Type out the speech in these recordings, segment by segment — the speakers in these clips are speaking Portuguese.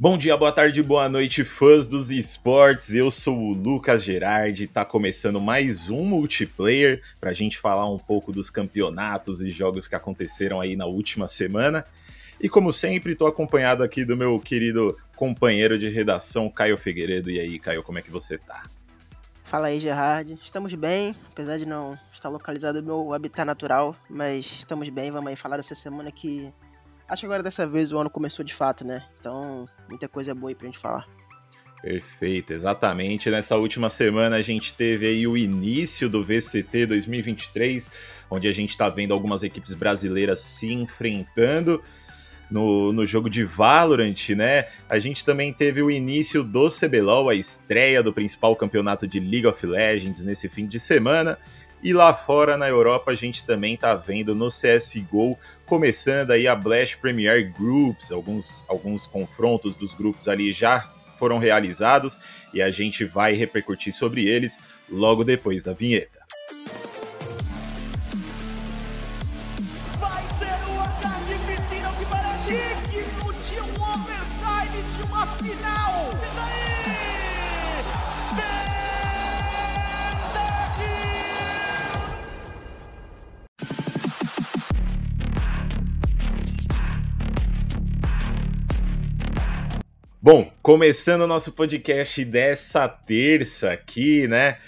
Bom dia, boa tarde, boa noite, fãs dos esportes. Eu sou o Lucas Gerardi. Tá começando mais um multiplayer para a gente falar um pouco dos campeonatos e jogos que aconteceram aí na última semana. E como sempre, estou acompanhado aqui do meu querido companheiro de redação, Caio Figueiredo. E aí, Caio, como é que você tá? Fala aí, Gerard. Estamos bem, apesar de não estar localizado no meu habitat natural, mas estamos bem. Vamos aí falar dessa semana que Acho que agora dessa vez o ano começou de fato, né? Então, muita coisa boa aí pra gente falar. Perfeito, exatamente. Nessa última semana a gente teve aí o início do VCT 2023, onde a gente está vendo algumas equipes brasileiras se enfrentando no, no jogo de Valorant, né? A gente também teve o início do CBLOL, a estreia do principal campeonato de League of Legends nesse fim de semana. E lá fora na Europa a gente também tá vendo no CSGO começando aí a Blast Premier Groups, alguns, alguns confrontos dos grupos ali já foram realizados e a gente vai repercutir sobre eles logo depois da vinheta. Bom, começando o nosso podcast dessa terça aqui, né?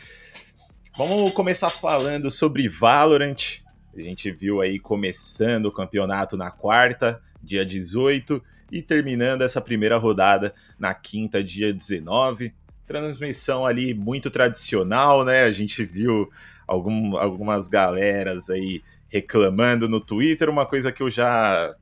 Vamos começar falando sobre Valorant. A gente viu aí começando o campeonato na quarta, dia 18, e terminando essa primeira rodada na quinta, dia 19. Transmissão ali muito tradicional, né? A gente viu algum, algumas galeras aí reclamando no Twitter, uma coisa que eu já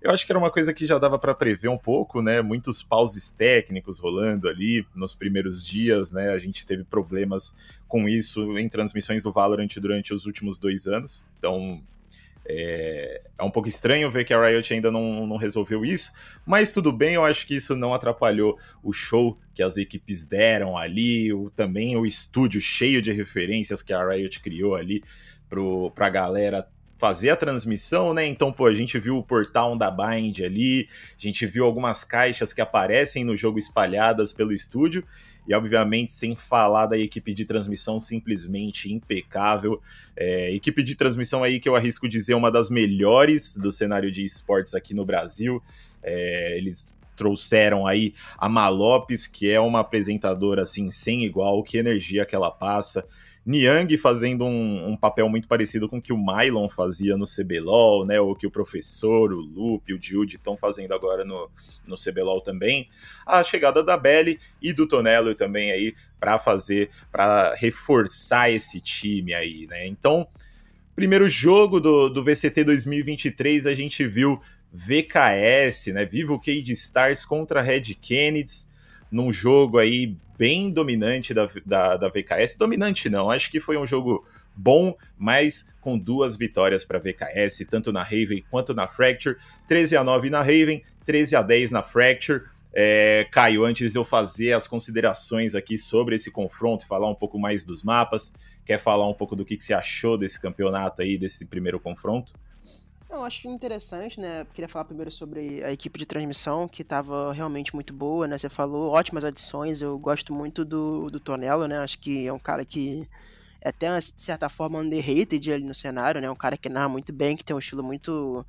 eu acho que era uma coisa que já dava para prever um pouco, né? Muitos pauses técnicos rolando ali nos primeiros dias, né? A gente teve problemas com isso em transmissões do Valorant durante os últimos dois anos. Então é, é um pouco estranho ver que a Riot ainda não, não resolveu isso, mas tudo bem, eu acho que isso não atrapalhou o show que as equipes deram ali, o, também o estúdio cheio de referências que a Riot criou ali para a galera fazer a transmissão, né? Então, pô, a gente viu o portal da Bind ali, a gente viu algumas caixas que aparecem no jogo espalhadas pelo estúdio, e obviamente, sem falar da equipe de transmissão simplesmente impecável. É, equipe de transmissão aí que eu arrisco dizer uma das melhores do cenário de esportes aqui no Brasil. É, eles trouxeram aí a Malopes, que é uma apresentadora assim sem igual, que energia que ela passa. Niang fazendo um, um, papel muito parecido com o que o Mylon fazia no CBLOL, né? Ou que o professor, o Lupe, o Jude estão fazendo agora no, no CBLOL também. A chegada da Belly e do Tonello também aí para fazer, para reforçar esse time aí, né? Então, primeiro jogo do, do VCT 2023 a gente viu VKS, né? Vivo Cade Stars contra Red Kennedy num jogo aí bem dominante da, da, da VKS. Dominante não, acho que foi um jogo bom, mas com duas vitórias para VKS, tanto na Raven quanto na Fracture. 13 a 9 na Raven, 13 a 10 na Fracture. É, Caio, antes de eu fazer as considerações aqui sobre esse confronto falar um pouco mais dos mapas, quer falar um pouco do que, que você achou desse campeonato aí, desse primeiro confronto? Eu acho interessante, né? Queria falar primeiro sobre a equipe de transmissão, que estava realmente muito boa, né? Você falou ótimas adições. Eu gosto muito do, do Tonello, né? Acho que é um cara que é até, de certa forma, underrated ali no cenário, né? Um cara que narra muito bem, que tem um estilo muito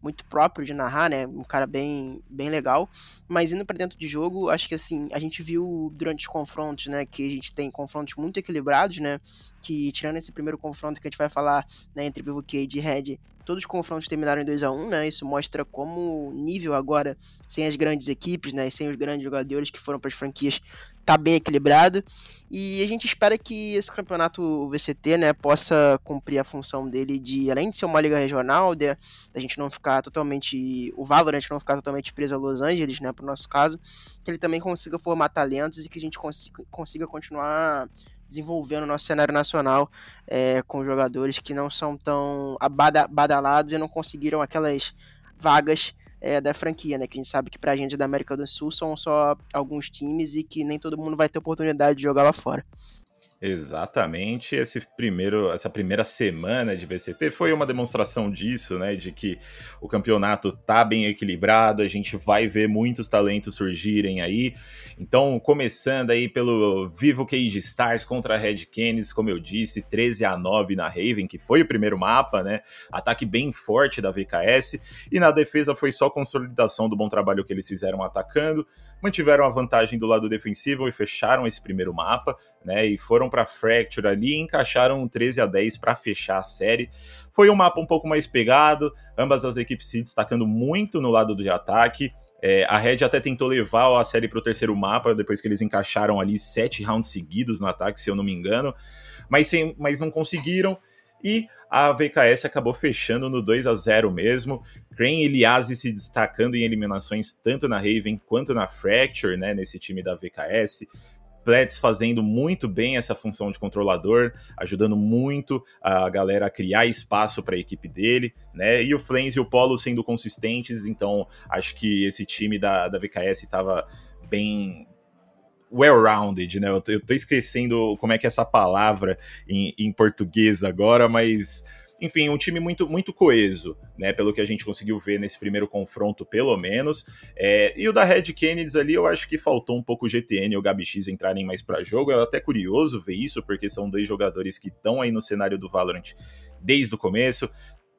muito próprio de narrar, né? Um cara bem, bem legal. Mas indo para dentro de jogo, acho que assim, a gente viu durante os confrontos, né? Que a gente tem confrontos muito equilibrados, né? Que tirando esse primeiro confronto que a gente vai falar, né? Entre Vivo Cage e Red, todos os confrontos terminaram em 2 a 1 né? Isso mostra como o nível agora, sem as grandes equipes, né? Sem os grandes jogadores que foram para as franquias, tá bem equilibrado. E a gente espera que esse campeonato VCT, né, possa cumprir a função dele de, além de ser uma liga regional, de, a gente não ficar totalmente, o Valorant não ficar totalmente preso a Los Angeles, né, pro nosso caso, que ele também consiga formar talentos e que a gente consiga, consiga continuar desenvolvendo o nosso cenário nacional é, com jogadores que não são tão badalados e não conseguiram aquelas vagas é, da franquia, né? Que a gente sabe que pra gente da América do Sul são só alguns times e que nem todo mundo vai ter oportunidade de jogar lá fora. Exatamente, esse primeiro, essa primeira semana de VCT foi uma demonstração disso, né? De que o campeonato tá bem equilibrado, a gente vai ver muitos talentos surgirem aí. Então, começando aí pelo Vivo Cage Stars contra a Red Canids, como eu disse, 13 a 9 na Raven, que foi o primeiro mapa, né? Ataque bem forte da VKS, e na defesa foi só consolidação do bom trabalho que eles fizeram atacando, mantiveram a vantagem do lado defensivo e fecharam esse primeiro mapa, né? E foram para Fracture ali e encaixaram um 13 a 10 para fechar a série. Foi um mapa um pouco mais pegado, ambas as equipes se destacando muito no lado de ataque. É, a Red até tentou levar a série para o terceiro mapa, depois que eles encaixaram ali sete rounds seguidos no ataque, se eu não me engano, mas, sem, mas não conseguiram. E a VKS acabou fechando no 2 a 0 mesmo. Crane e Liazzi se destacando em eliminações tanto na Raven quanto na Fracture, né, nesse time da VKS. Plets fazendo muito bem essa função de controlador, ajudando muito a galera a criar espaço para a equipe dele, né? E o Flames e o Polo sendo consistentes, então acho que esse time da, da VKS estava bem well-rounded, né? Eu tô, eu tô, esquecendo como é que é essa palavra em, em português agora, mas enfim, um time muito, muito coeso, né? Pelo que a gente conseguiu ver nesse primeiro confronto, pelo menos. É, e o da Red Kennedy ali, eu acho que faltou um pouco o GTN e o Gabi X entrarem mais para jogo. É até curioso ver isso, porque são dois jogadores que estão aí no cenário do Valorant desde o começo.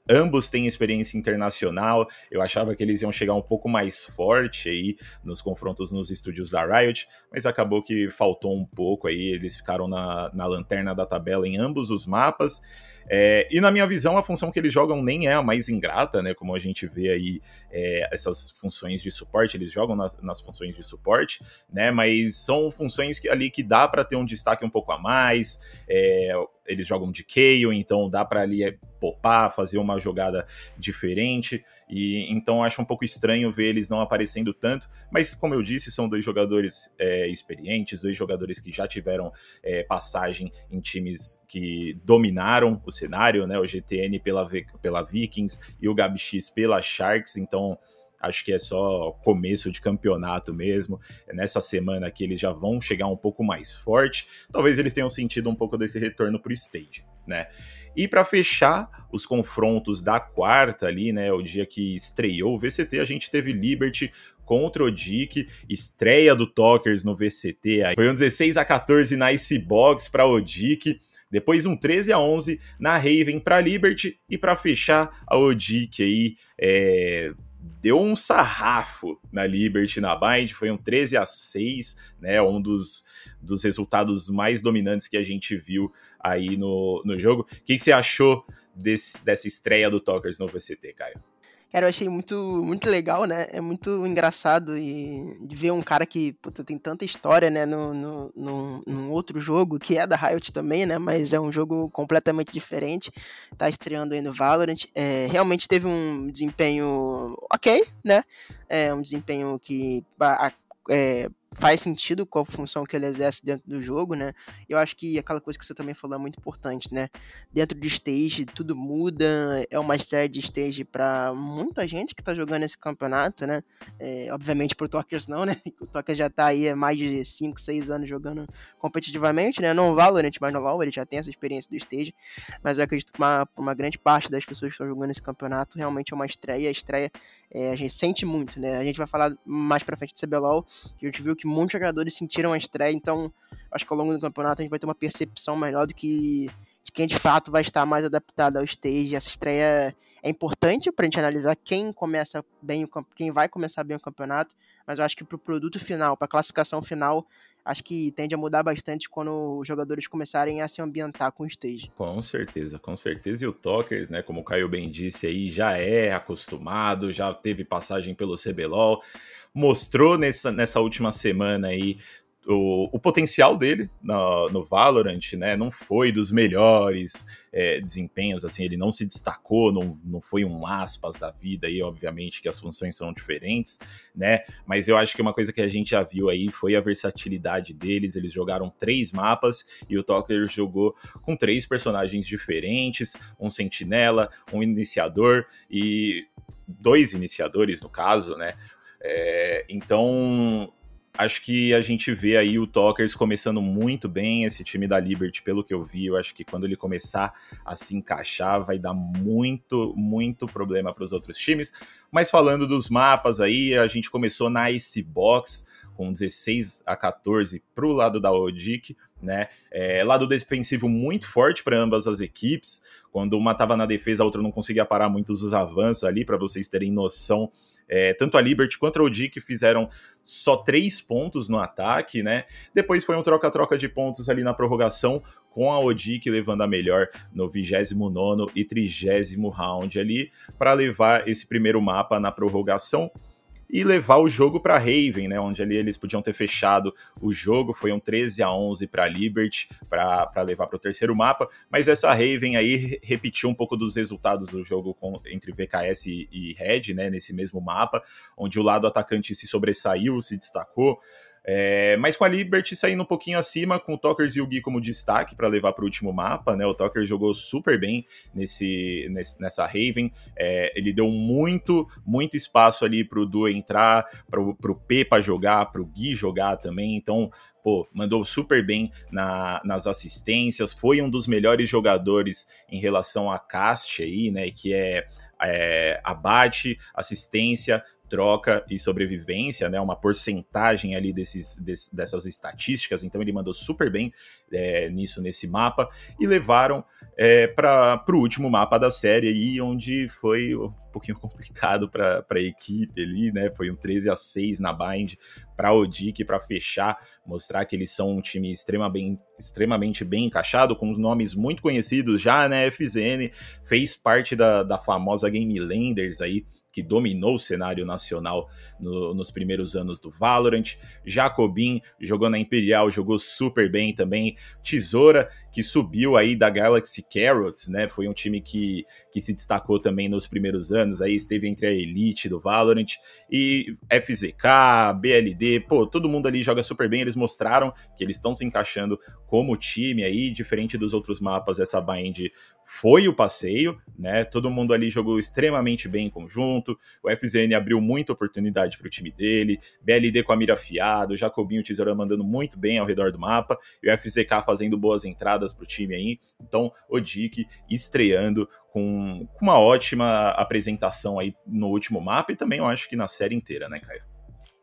Ambos têm experiência internacional. Eu achava que eles iam chegar um pouco mais forte aí nos confrontos nos estúdios da Riot, mas acabou que faltou um pouco aí. Eles ficaram na, na lanterna da tabela em ambos os mapas. É, e na minha visão, a função que eles jogam nem é a mais ingrata, né? Como a gente vê aí é, essas funções de suporte, eles jogam nas, nas, funções de suporte, né? Mas são funções que, ali que dá para ter um destaque um pouco a mais. É, eles jogam de Kayle, então dá para ali é, popar, fazer uma jogada diferente. E então acho um pouco estranho ver eles não aparecendo tanto. Mas como eu disse, são dois jogadores é, experientes, dois jogadores que já tiveram é, passagem em times que dominaram o cenário, né? O GTN pela, pela Vikings e o GabX pela Sharks. Então acho que é só começo de campeonato mesmo. É nessa semana que eles já vão chegar um pouco mais forte. Talvez eles tenham sentido um pouco desse retorno para o stage, né? E para fechar os confrontos da quarta ali, né, o dia que estreou o VCT, a gente teve Liberty contra o Dick, estreia do Talkers no VCT. Aí. Foi um 16 a 14 na Icebox para o Dick. Depois um 13 a 11 na Raven para Liberty e para fechar a Odic aí é, deu um sarrafo na Liberty na Bind, foi um 13 a 6, né, um dos, dos resultados mais dominantes que a gente viu aí no, no jogo. O que, que você achou desse, dessa estreia do Talkers no VCT, Caio? Cara, eu achei muito, muito legal, né? É muito engraçado e de ver um cara que puta, tem tanta história, né? No, no, no, num outro jogo, que é da Riot também, né? Mas é um jogo completamente diferente. Tá estreando aí no Valorant. É, realmente teve um desempenho ok, né? É um desempenho que é, faz sentido com a função que ele exerce dentro do jogo, né? Eu acho que aquela coisa que você também falou é muito importante, né? Dentro de stage, tudo muda, é uma série de stage para muita gente que tá jogando esse campeonato, né? É, obviamente pro Tokers não, né? O Tokers já tá aí há mais de 5, 6 anos jogando competitivamente, né? Não o Valorant, mas no LoL, ele já tem essa experiência do stage, mas eu acredito que uma, uma grande parte das pessoas que estão jogando esse campeonato realmente é uma estreia, a estreia é, a gente sente muito, né? A gente vai falar mais pra frente do CBLOL, a gente viu que muitos jogadores sentiram a estreia, então acho que ao longo do campeonato a gente vai ter uma percepção melhor do que de quem de fato vai estar mais adaptado ao stage. Essa estreia é importante para a gente analisar quem começa bem o quem vai começar bem o campeonato, mas eu acho que para o produto final, para a classificação final, acho que tende a mudar bastante quando os jogadores começarem a se ambientar com o stage. Com certeza, com certeza. E o Tokers, né, como o Caio bem disse aí, já é acostumado, já teve passagem pelo CBLOL, mostrou nessa, nessa última semana aí o, o potencial dele no, no, Valorant, né, não foi dos melhores é, desempenhos, assim, ele não se destacou, não, não foi um aspas da vida aí, obviamente que as funções são diferentes, né, mas eu acho que uma coisa que a gente já viu aí foi a versatilidade deles, eles jogaram três mapas e o Talker jogou com três personagens diferentes, um sentinela, um iniciador e dois iniciadores no caso, né, é, então acho que a gente vê aí o Talkers começando muito bem, esse time da Liberty, pelo que eu vi, eu acho que quando ele começar a se encaixar, vai dar muito, muito problema para os outros times. Mas falando dos mapas aí, a gente começou na Icebox, com 16 a 14 para o lado da Odic, né? É, lado defensivo muito forte para ambas as equipes. Quando uma estava na defesa, a outra não conseguia parar muitos os avanços ali, para vocês terem noção. É, tanto a Liberty quanto a Odic fizeram só três pontos no ataque, né? Depois foi um troca-troca de pontos ali na prorrogação, com a Odic levando a melhor no 29 e 30 round ali, para levar esse primeiro mapa na prorrogação e levar o jogo para Raven, né, onde ali eles podiam ter fechado o jogo, foi um 13 a 11 para Liberty para levar para o terceiro mapa, mas essa Raven aí repetiu um pouco dos resultados do jogo com, entre VKS e, e Red, né, nesse mesmo mapa, onde o lado atacante se sobressaiu, se destacou, é, mas com a Liberty saindo um pouquinho acima, com o Tokers e o Gui como destaque para levar para o último mapa, né? O Tokers jogou super bem nesse, nesse nessa Raven. É, ele deu muito, muito espaço ali para o Du entrar, para o P para jogar, para o Gui jogar também. Então, pô, mandou super bem na, nas assistências, foi um dos melhores jogadores em relação a cast aí, né, que é, é abate, assistência, troca e sobrevivência, né, uma porcentagem ali desses, des, dessas estatísticas, então ele mandou super bem é, nisso, nesse mapa, e levaram é, para o último mapa da série aí, onde foi pouquinho complicado para a equipe ali, né? Foi um 13 a 6 na bind para o Odic para fechar, mostrar que eles são um time extremamente, extremamente bem encaixado, com nomes muito conhecidos já, né? FZN fez parte da, da famosa Game Landers aí, que dominou o cenário nacional no, nos primeiros anos do Valorant. Jacobin jogou na Imperial, jogou super bem também. Tesoura, que subiu aí da Galaxy Carrots, né? Foi um time que, que se destacou também nos primeiros anos, aí esteve entre a elite do Valorant. E FZK, BLD, pô, todo mundo ali joga super bem. Eles mostraram que eles estão se encaixando como time aí, diferente dos outros mapas, essa bind foi o passeio, né? Todo mundo ali jogou extremamente bem em conjunto. O FZN abriu muita oportunidade para o time dele. BLD com a mira afiada, Jacobinho Tesoura mandando muito bem ao redor do mapa. E o FZK fazendo boas entradas para o time aí. Então, o Dick estreando com, uma ótima apresentação aí no último mapa e também eu acho que na série inteira, né, Caio?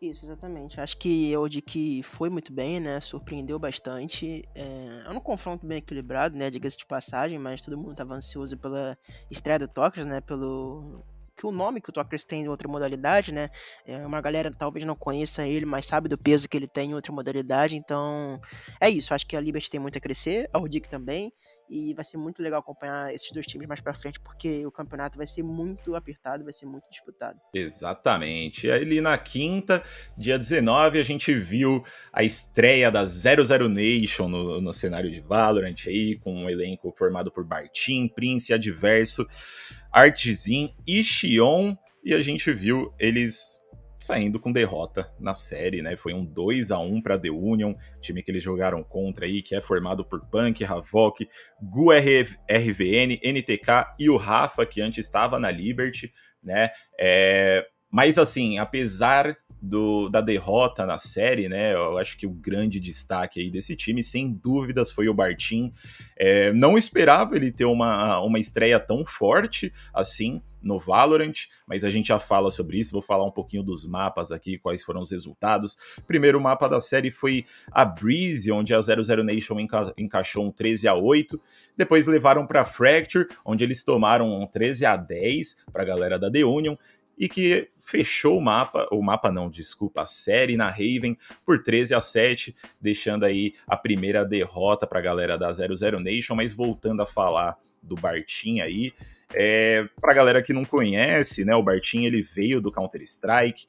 Isso, exatamente. Acho que o que foi muito bem, né? Surpreendeu bastante. É, é um confronto bem equilibrado, né? Diga-se de passagem, mas todo mundo estava ansioso pela estreia do Tokers, né? Pelo que o nome que o Tokers tem em outra modalidade, né? É, uma galera talvez não conheça ele, mas sabe do peso que ele tem em outra modalidade. Então, é isso. Acho que a Liberty tem muito a crescer, a Rudic também. E vai ser muito legal acompanhar esses dois times mais para frente, porque o campeonato vai ser muito apertado, vai ser muito disputado. Exatamente. E na quinta, dia 19, a gente viu a estreia da 00 Nation no, no cenário de Valorant aí, com um elenco formado por Bartim, Prince, Adverso. Artzin e Xion, e a gente viu eles saindo com derrota na série, né? Foi um 2 a 1 para The Union, time que eles jogaram contra aí, que é formado por Punk, Havok, Gu RVN, NTK e o Rafa, que antes estava na Liberty, né? É... Mas assim, apesar do, da derrota na série, né? Eu acho que o grande destaque aí desse time, sem dúvidas, foi o Bartim. É, não esperava ele ter uma, uma estreia tão forte assim no Valorant, mas a gente já fala sobre isso. Vou falar um pouquinho dos mapas aqui, quais foram os resultados. Primeiro mapa da série foi a Breeze, onde a 00 Nation enca encaixou um 13 a 8. Depois levaram para Fracture, onde eles tomaram um 13 a 10 para a galera da The Union e que fechou o mapa, o mapa não, desculpa, a série na Raven por 13 a 7, deixando aí a primeira derrota para a galera da 00 Nation, mas voltando a falar do Bartim aí, é, para a galera que não conhece, né, o Bartim ele veio do Counter Strike,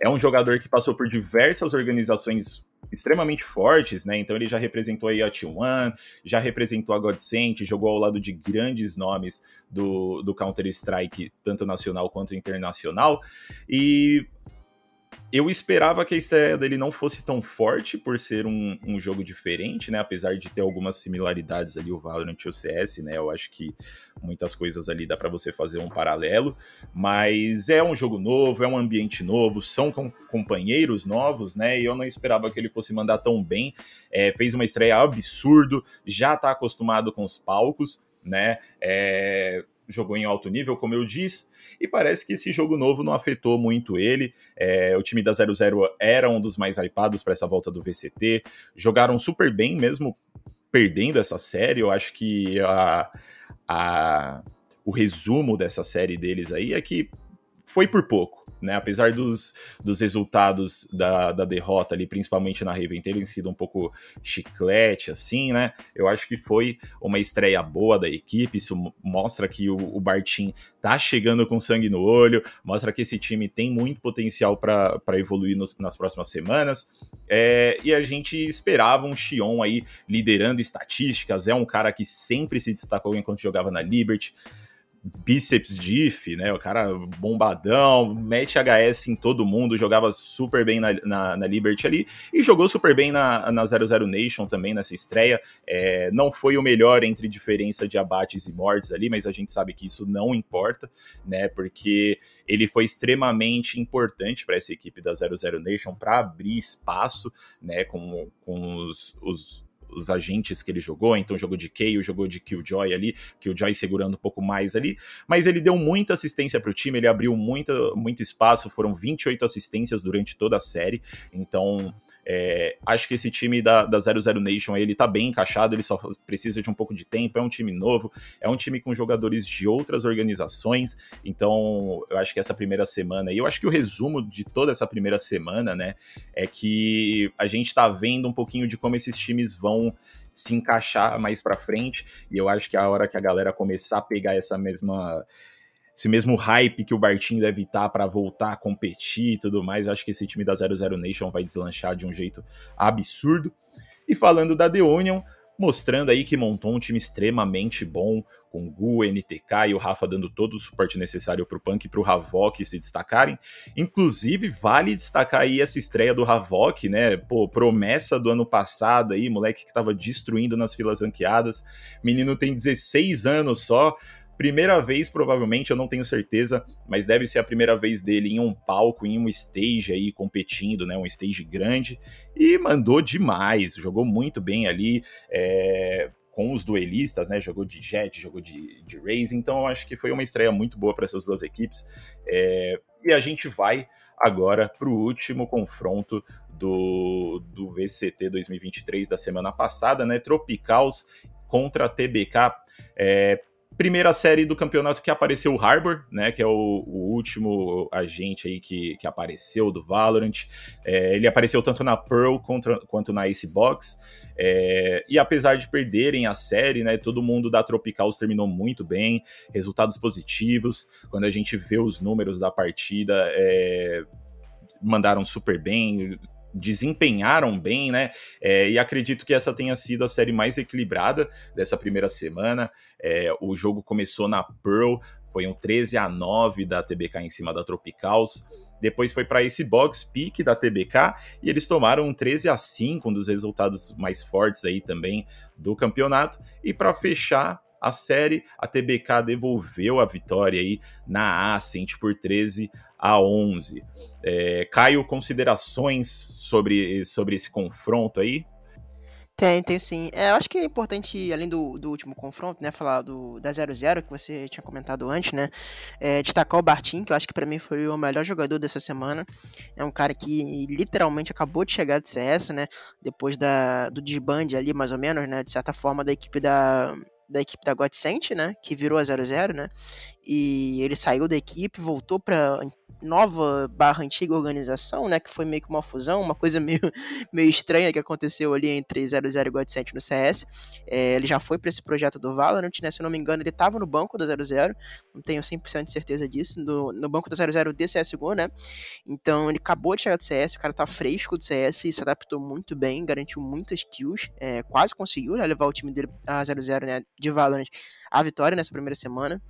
é um jogador que passou por diversas organizações extremamente fortes, né? Então ele já representou aí a T1, já representou a Godsent, jogou ao lado de grandes nomes do, do Counter-Strike, tanto nacional quanto internacional. E eu esperava que a estreia dele não fosse tão forte por ser um, um, jogo diferente, né? Apesar de ter algumas similaridades ali o Valorant e o CS, né? Eu acho que muitas coisas ali dá para você fazer um paralelo, mas é um jogo novo, é um ambiente novo, são com companheiros novos, né? E eu não esperava que ele fosse mandar tão bem. É, fez uma estreia absurdo, já tá acostumado com os palcos, né? É, jogou em alto nível, como eu disse, e parece que esse jogo novo não afetou muito ele. É, o time da 00 era um dos mais hypados para essa volta do VCT, jogaram super bem, mesmo perdendo essa série. Eu acho que a, a, o resumo dessa série deles aí é que foi por pouco né? Apesar dos, dos resultados da, da derrota ali, principalmente na Raven, terem sido um pouco chiclete, assim, né? Eu acho que foi uma estreia boa da equipe. Isso mostra que o, o Bartim tá chegando com sangue no olho, mostra que esse time tem muito potencial para evoluir nos, nas próximas semanas. É, e a gente esperava um Xion aí liderando estatísticas, é um cara que sempre se destacou enquanto jogava na Liberty bíceps diff, né? O cara bombadão, mete HS em todo mundo, jogava super bem na, na, na, Liberty ali e jogou super bem na, na 00 Nation também nessa estreia. É, não foi o melhor entre diferença de abates e mortes ali, mas a gente sabe que isso não importa, né? Porque ele foi extremamente importante para essa equipe da 00 Nation para abrir espaço, né? Com, com os, os os agentes que ele jogou, então jogou de Kayle, jogou de Killjoy ali, Killjoy segurando um pouco mais ali, mas ele deu muita assistência para o time, ele abriu muito, muito espaço, foram 28 assistências durante toda a série, então é, acho que esse time da, da 00 Nation ele tá bem encaixado, ele só precisa de um pouco de tempo, é um time novo, é um time com jogadores de outras organizações, então eu acho que essa primeira semana, e eu acho que o resumo de toda essa primeira semana, né, é que a gente tá vendo um pouquinho de como esses times vão se encaixar mais para frente, e eu acho que a hora que a galera começar a pegar essa mesma esse mesmo hype que o Bartim deve estar para voltar a competir e tudo mais. Acho que esse time da 00 Nation vai deslanchar de um jeito absurdo. E falando da The Union, mostrando aí que montou um time extremamente bom, com o Gu, NTK e o Rafa dando todo o suporte necessário para o Punk e para o Havok se destacarem. Inclusive, vale destacar aí essa estreia do Havok, né? Pô, promessa do ano passado aí, moleque que estava destruindo nas filas ranqueadas. Menino tem 16 anos só, Primeira vez, provavelmente, eu não tenho certeza, mas deve ser a primeira vez dele em um palco, em um stage aí, competindo, né? Um stage grande. E mandou demais, jogou muito bem ali. É, com os duelistas, né? Jogou de Jet, jogou de, de Raze, então eu acho que foi uma estreia muito boa para essas duas equipes. É, e a gente vai agora para o último confronto do, do VCT 2023 da semana passada, né? Tropicals contra TBK. É, primeira série do campeonato que apareceu o Harbor, né, que é o, o último agente aí que, que apareceu do Valorant. É, ele apareceu tanto na Pearl contra, quanto na Icebox. É, e apesar de perderem a série, né, todo mundo da Tropicals terminou muito bem, resultados positivos. Quando a gente vê os números da partida, é, mandaram super bem, desempenharam bem, né? É, e acredito que essa tenha sido a série mais equilibrada dessa primeira semana. É, o jogo começou na Pearl, foi um 13 a 9 da TBK em cima da Tropicals. Depois foi para esse box pick da TBK e eles tomaram um 13 a 5, um dos resultados mais fortes aí também do campeonato. E para fechar a série, a TBK devolveu a vitória aí na Ascent por 13 a 11. É, Caio, considerações sobre, sobre esse confronto aí? Tem, tem sim. É, eu acho que é importante, além do, do último confronto, né, falar do da 0-0, que você tinha comentado antes, né, é, destacar o Bartim, que eu acho que para mim foi o melhor jogador dessa semana. É um cara que literalmente acabou de chegar de CS, né, depois da, do desband ali, mais ou menos, né, de certa forma, da equipe da, da equipe da Godsent, né, que virou a 0-0, né, e ele saiu da equipe, voltou para nova barra antiga organização, né, que foi meio que uma fusão, uma coisa meio, meio estranha que aconteceu ali entre 00 e God7 no CS. É, ele já foi para esse projeto do Valorant, né, se eu não me engano, ele estava no banco da 00, não tenho 100% de certeza disso, no, no banco da 00 de CSGO, né, então ele acabou de chegar do CS, o cara tá fresco do CS, se adaptou muito bem, garantiu muitas kills, é, quase conseguiu né, levar o time dele a 00, né, de Valorant à vitória nessa primeira semana.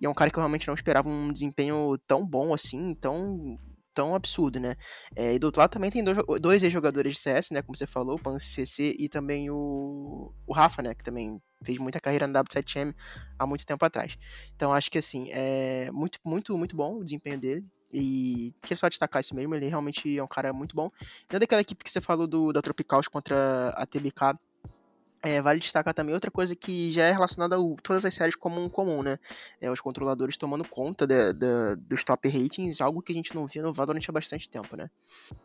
E é um cara que eu realmente não esperava um desempenho tão bom assim, tão tão absurdo, né? É, e do outro lado também tem dois, dois ex-jogadores de CS, né? Como você falou, o PanCC e também o, o Rafa, né? Que também fez muita carreira no W7M há muito tempo atrás. Então acho que assim, é muito, muito, muito bom o desempenho dele. E queria só destacar isso mesmo, ele realmente é um cara muito bom. Dentro daquela equipe que você falou do, da Tropicals contra a TBK, é, vale destacar também outra coisa que já é relacionada a todas as séries como um comum, né? É, os controladores tomando conta de, de, dos top ratings, algo que a gente não via no Valorant há bastante tempo, né?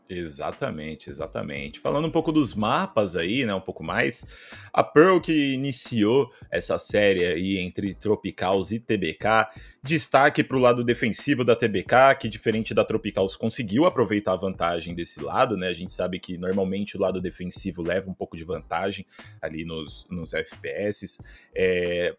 Exatamente, exatamente. Falando um pouco dos mapas aí, né? Um pouco mais. A Pearl que iniciou essa série aí entre Tropicals e TBK. Destaque para o lado defensivo da TBK, que diferente da Tropicals conseguiu aproveitar a vantagem desse lado, né? A gente sabe que normalmente o lado defensivo leva um pouco de vantagem ali nos, nos FPS. É,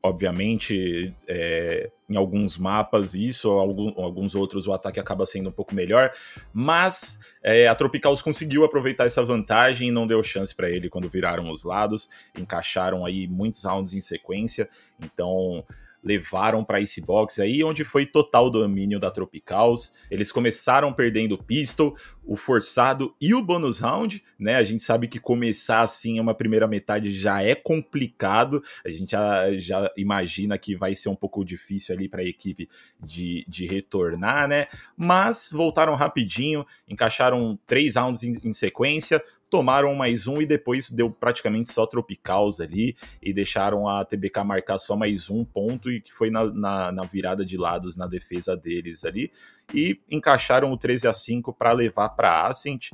obviamente, é, em alguns mapas isso, algum, alguns outros o ataque acaba sendo um pouco melhor, mas é, a Tropicals conseguiu aproveitar essa vantagem e não deu chance para ele quando viraram os lados, encaixaram aí muitos rounds em sequência, então levaram para esse box aí, onde foi total domínio da Tropicals. Eles começaram perdendo o pistol, o forçado e o bonus round, né? A gente sabe que começar assim uma primeira metade já é complicado. A gente já, já imagina que vai ser um pouco difícil ali para a equipe de, de retornar, né? Mas voltaram rapidinho, encaixaram três rounds em, em sequência, tomaram mais um e depois deu praticamente só Tropicals ali e deixaram a TBK marcar só mais um ponto e que foi na, na, na virada de lados na defesa deles ali e encaixaram o 13 a 5 para levar para Ascent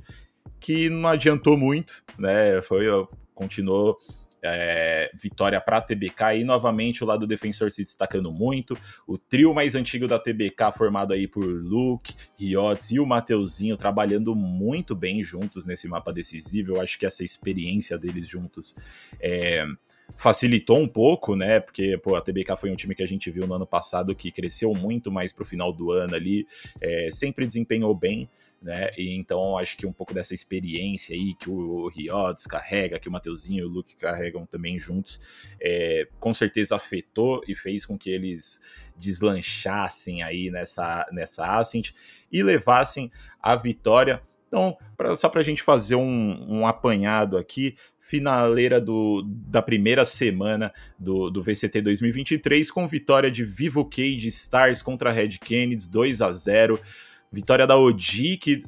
que não adiantou muito, né? Foi continuou é, vitória para a TBK e novamente o lado defensor se destacando muito. O trio mais antigo da TBK, formado aí por Luke, Riots e o Mateuzinho, trabalhando muito bem juntos nesse mapa decisivo. Eu acho que essa experiência deles juntos é, facilitou um pouco, né? Porque pô, a TBK foi um time que a gente viu no ano passado que cresceu muito mais para o final do ano ali, é, sempre desempenhou bem né? E então acho que um pouco dessa experiência aí que o Riodes carrega, que o Mateuzinho e o Luke carregam também juntos, é, com certeza afetou e fez com que eles deslanchassem aí nessa, nessa Ascent e levassem a vitória. Então, pra, só para a gente fazer um, um, apanhado aqui, finaleira do, da primeira semana do, do VCT 2023, com vitória de Vivo Cage Stars contra Red Kennedy, 2 a 0 Vitória da Odic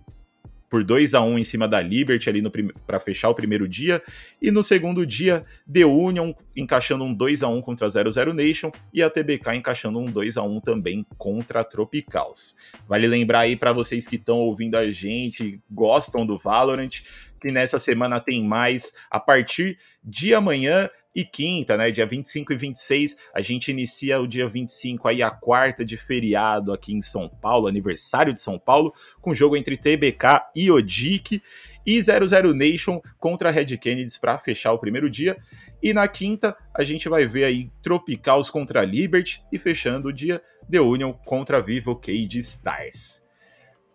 por 2 a 1 em cima da Liberty ali para fechar o primeiro dia. E no segundo dia, The Union encaixando um 2 a 1 contra a 00 Nation e a TBK encaixando um 2 a 1 também contra a Tropicals. Vale lembrar aí para vocês que estão ouvindo a gente, gostam do Valorant, que nessa semana tem mais a partir de amanhã e quinta, né? Dia 25 e 26, a gente inicia o dia 25 aí a quarta de feriado aqui em São Paulo, aniversário de São Paulo, com jogo entre TBK e Odic e 00 Nation contra Red Kennedy para fechar o primeiro dia. E na quinta, a gente vai ver aí Tropicals contra Liberty e fechando o dia The Union contra Vivo Cage Stars.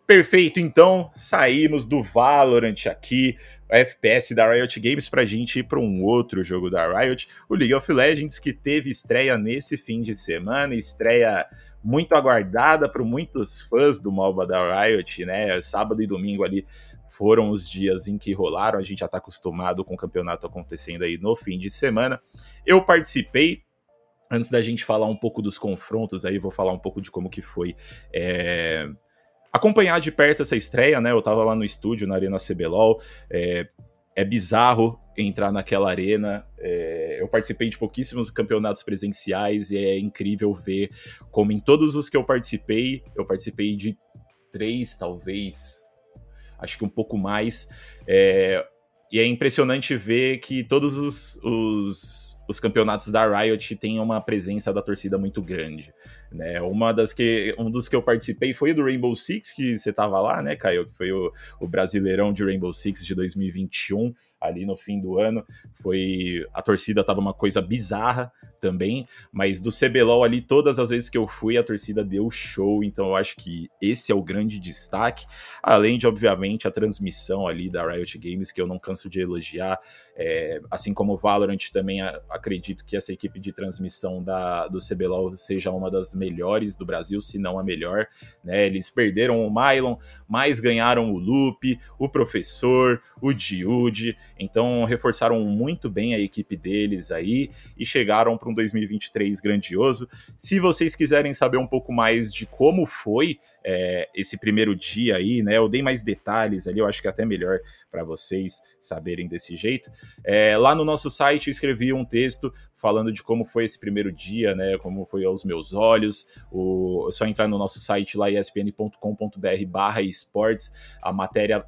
Perfeito, então saímos do Valorant aqui, o FPS da Riot Games, para a gente ir para um outro jogo da Riot, o League of Legends, que teve estreia nesse fim de semana, estreia muito aguardada por muitos fãs do MOBA da Riot, né? Sábado e domingo ali foram os dias em que rolaram, a gente já está acostumado com o campeonato acontecendo aí no fim de semana. Eu participei, antes da gente falar um pouco dos confrontos aí, vou falar um pouco de como que foi é, acompanhar de perto essa estreia, né? Eu tava lá no estúdio, na Arena CBLOL. É, é bizarro entrar naquela arena. É, eu participei de pouquíssimos campeonatos presenciais e é incrível ver como em todos os que eu participei, eu participei de três, talvez, acho que um pouco mais. É, e é impressionante ver que todos os, os, os campeonatos da Riot têm uma presença da torcida muito grande. Né? Uma das que, um dos que eu participei foi do Rainbow Six, que você tava lá, né, Caio? Que foi o, o Brasileirão de Rainbow Six de 2021, ali no fim do ano. Foi. A torcida tava uma coisa bizarra também, mas do CBLOL ali, todas as vezes que eu fui, a torcida deu show, então eu acho que esse é o grande destaque, além de, obviamente, a transmissão ali da Riot Games, que eu não canso de elogiar, é, assim como o Valorant também, acredito que essa equipe de transmissão da, do CBLOL seja uma das melhores do Brasil, se não a melhor. Né? Eles perderam o Mylon, mas ganharam o Lupe, o Professor, o Diude, então reforçaram muito bem a equipe deles aí e chegaram para um 2023 grandioso. Se vocês quiserem saber um pouco mais de como foi é, esse primeiro dia aí, né? Eu dei mais detalhes ali, eu acho que é até melhor para vocês saberem desse jeito. É, lá no nosso site eu escrevi um texto falando de como foi esse primeiro dia, né? Como foi aos meus olhos. O, é só entrar no nosso site lá, espn.com.br/barra esportes. A matéria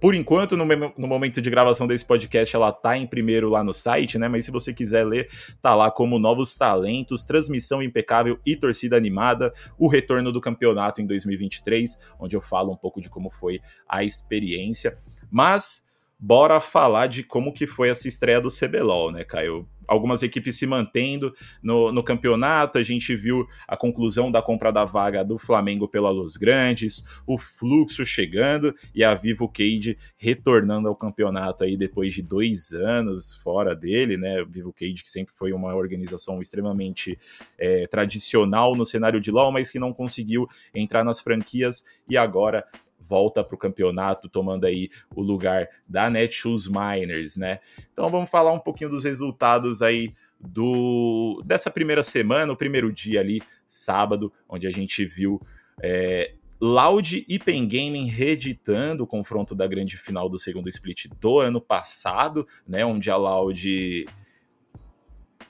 por enquanto, no, no, momento de gravação desse podcast, ela tá em primeiro lá no site, né? Mas se você quiser ler, tá lá como novos talentos, transmissão impecável e torcida animada, o retorno do campeonato em 2023, onde eu falo um pouco de como foi a experiência. Mas bora falar de como que foi essa estreia do CBLOL, né, Caio? algumas equipes se mantendo no, no campeonato. A gente viu a conclusão da compra da vaga do Flamengo pela Luz Grandes, o fluxo chegando e a Vivo Cage retornando ao campeonato aí depois de dois anos fora dele, né? Vivo Cage, que sempre foi uma organização extremamente é, tradicional no cenário de LoL, mas que não conseguiu entrar nas franquias e agora volta para o campeonato, tomando aí o lugar da Netshoes Miners, né? Então vamos falar um pouquinho dos resultados aí do dessa primeira semana, o primeiro dia ali, sábado, onde a gente viu é, Loud e Pen Gaming reeditando o confronto da grande final do segundo split do ano passado, né? Onde a Loud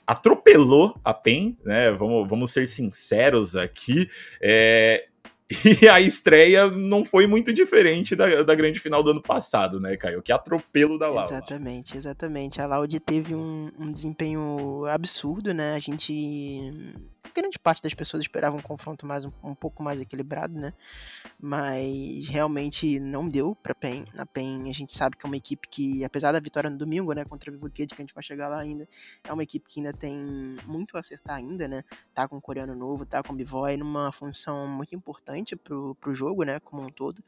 atropelou a PEN, né? Vamos, vamos ser sinceros aqui. É, e a estreia não foi muito diferente da, da grande final do ano passado, né, Caio? Que atropelo da Loud. Exatamente, exatamente. A Loud teve um, um desempenho absurdo, né? A gente grande parte das pessoas esperava um confronto mais um, um, pouco mais equilibrado, né? Mas realmente não deu para PEN. Na PEN a gente sabe que é uma equipe que, apesar da vitória no domingo, né, contra a Vivo Kid, que a gente vai chegar lá ainda, é uma equipe que ainda tem muito a acertar ainda, né? Tá com o coreano novo, tá com o Bivoy numa função muito importante pro, pro jogo, né, como um todo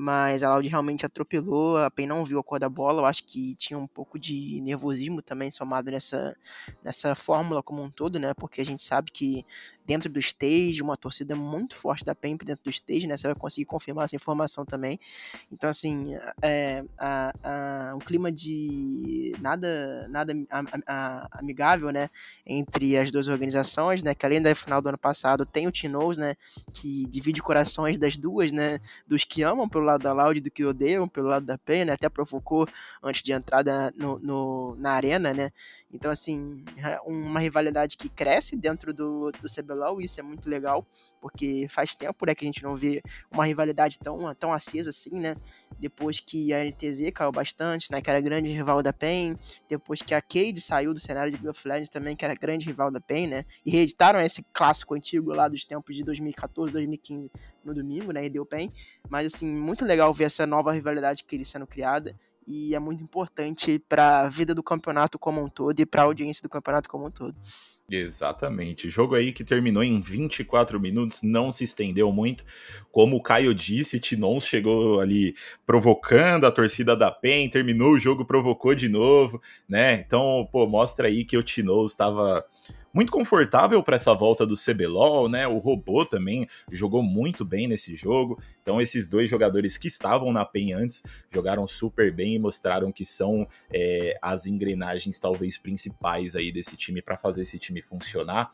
mas a Loud realmente atropelou, a PEN não viu a cor da bola, eu acho que tinha um pouco de nervosismo também somado nessa, nessa fórmula como um todo, né, porque a gente sabe que dentro do stage, uma torcida muito forte da PEN dentro do stage, né, você vai conseguir confirmar essa informação também, então assim, é, a, a, um clima de nada, nada a, amigável, né, entre as duas organizações, né, que além da final do ano passado tem o Tinoz, né, que divide corações das duas, né, dos que amam pelo lado da Loud do que odeiam pelo lado da PEN, né? Até provocou antes de entrada no, no, na arena, né? Então, assim, é uma rivalidade que cresce dentro do, do CBLOL, isso é muito legal, porque faz tempo né, que a gente não vê uma rivalidade tão, tão acesa assim, né? Depois que a NTZ caiu bastante, né? Que era grande rival da PEN, depois que a Cade saiu do cenário de League of Legends também, que era grande rival da PEN, né? E reeditaram esse clássico antigo lá dos tempos de 2014, 2015 no domingo, né? E deu PEN. Mas, assim, muito legal ver essa nova rivalidade que ele sendo criada e é muito importante para a vida do campeonato como um todo e para a audiência do campeonato como um todo. Exatamente. Jogo aí que terminou em 24 minutos, não se estendeu muito. Como o Caio disse, Tinons chegou ali provocando a torcida da PEN, terminou o jogo, provocou de novo, né? Então, pô, mostra aí que o Tinons estava muito confortável para essa volta do CBLOL, né? O robô também jogou muito bem nesse jogo. Então, esses dois jogadores que estavam na PEN antes jogaram super bem e mostraram que são é, as engrenagens talvez principais aí desse time para fazer esse time funcionar.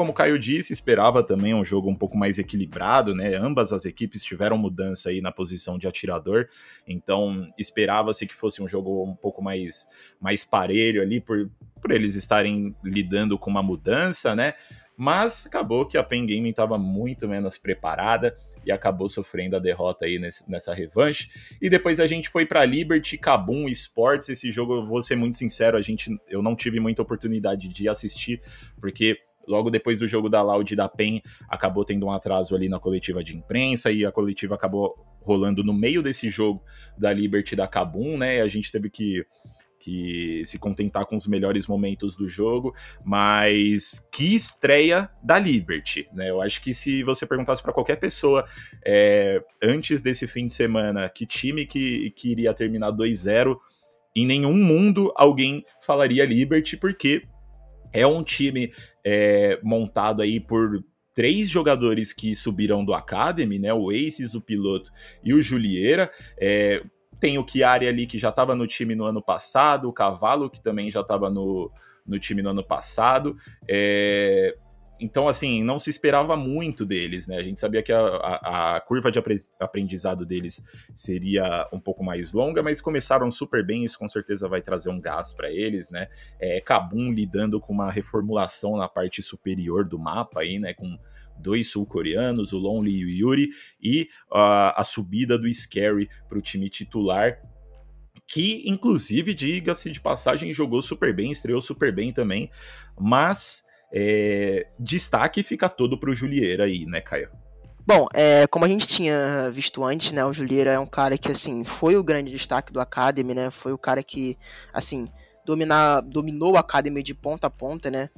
Como o Caio disse, esperava também um jogo um pouco mais equilibrado, né? Ambas as equipes tiveram mudança aí na posição de atirador, então esperava-se que fosse um jogo um pouco mais, mais parelho ali, por, por eles estarem lidando com uma mudança, né? Mas acabou que a Pen Gaming estava muito menos preparada e acabou sofrendo a derrota aí nesse, nessa revanche. E depois a gente foi para Liberty Kabum Sports. Esse jogo, eu vou ser muito sincero, a gente, eu não tive muita oportunidade de assistir, porque logo depois do jogo da Loud e da PEN, acabou tendo um atraso ali na coletiva de imprensa e a coletiva acabou rolando no meio desse jogo da Liberty da Kabum, né? E a gente teve que que se contentar com os melhores momentos do jogo, mas que estreia da Liberty, né? Eu acho que se você perguntasse para qualquer pessoa é, antes desse fim de semana que time que, que iria terminar 2-0, em nenhum mundo alguém falaria Liberty, porque É um time é, montado aí por três jogadores que subiram do Academy, né? O Aces, o Piloto e o Julieira. É, tem o Chiari ali que já estava no time no ano passado, o Cavalo que também já estava no, no time no ano passado. É, então, assim, não se esperava muito deles, né? A gente sabia que a, a, a, curva de aprendizado deles seria um pouco mais longa, mas começaram super bem, isso com certeza vai trazer um gás para eles, né? É, Kabum lidando com uma reformulação na parte superior do mapa aí, né? Com dois sul-coreanos, o Lonely e o Yuri, e uh, a subida do Scary para o time titular, que inclusive, diga-se de passagem, jogou super bem, estreou super bem também, mas é, destaque fica todo pro Julieira aí, né, Caio? Bom, é, como a gente tinha visto antes, né, o Julieira é um cara que, assim, foi o grande destaque do Academy, né, foi o cara que, assim, dominar, dominou o Academy de ponta a ponta, né,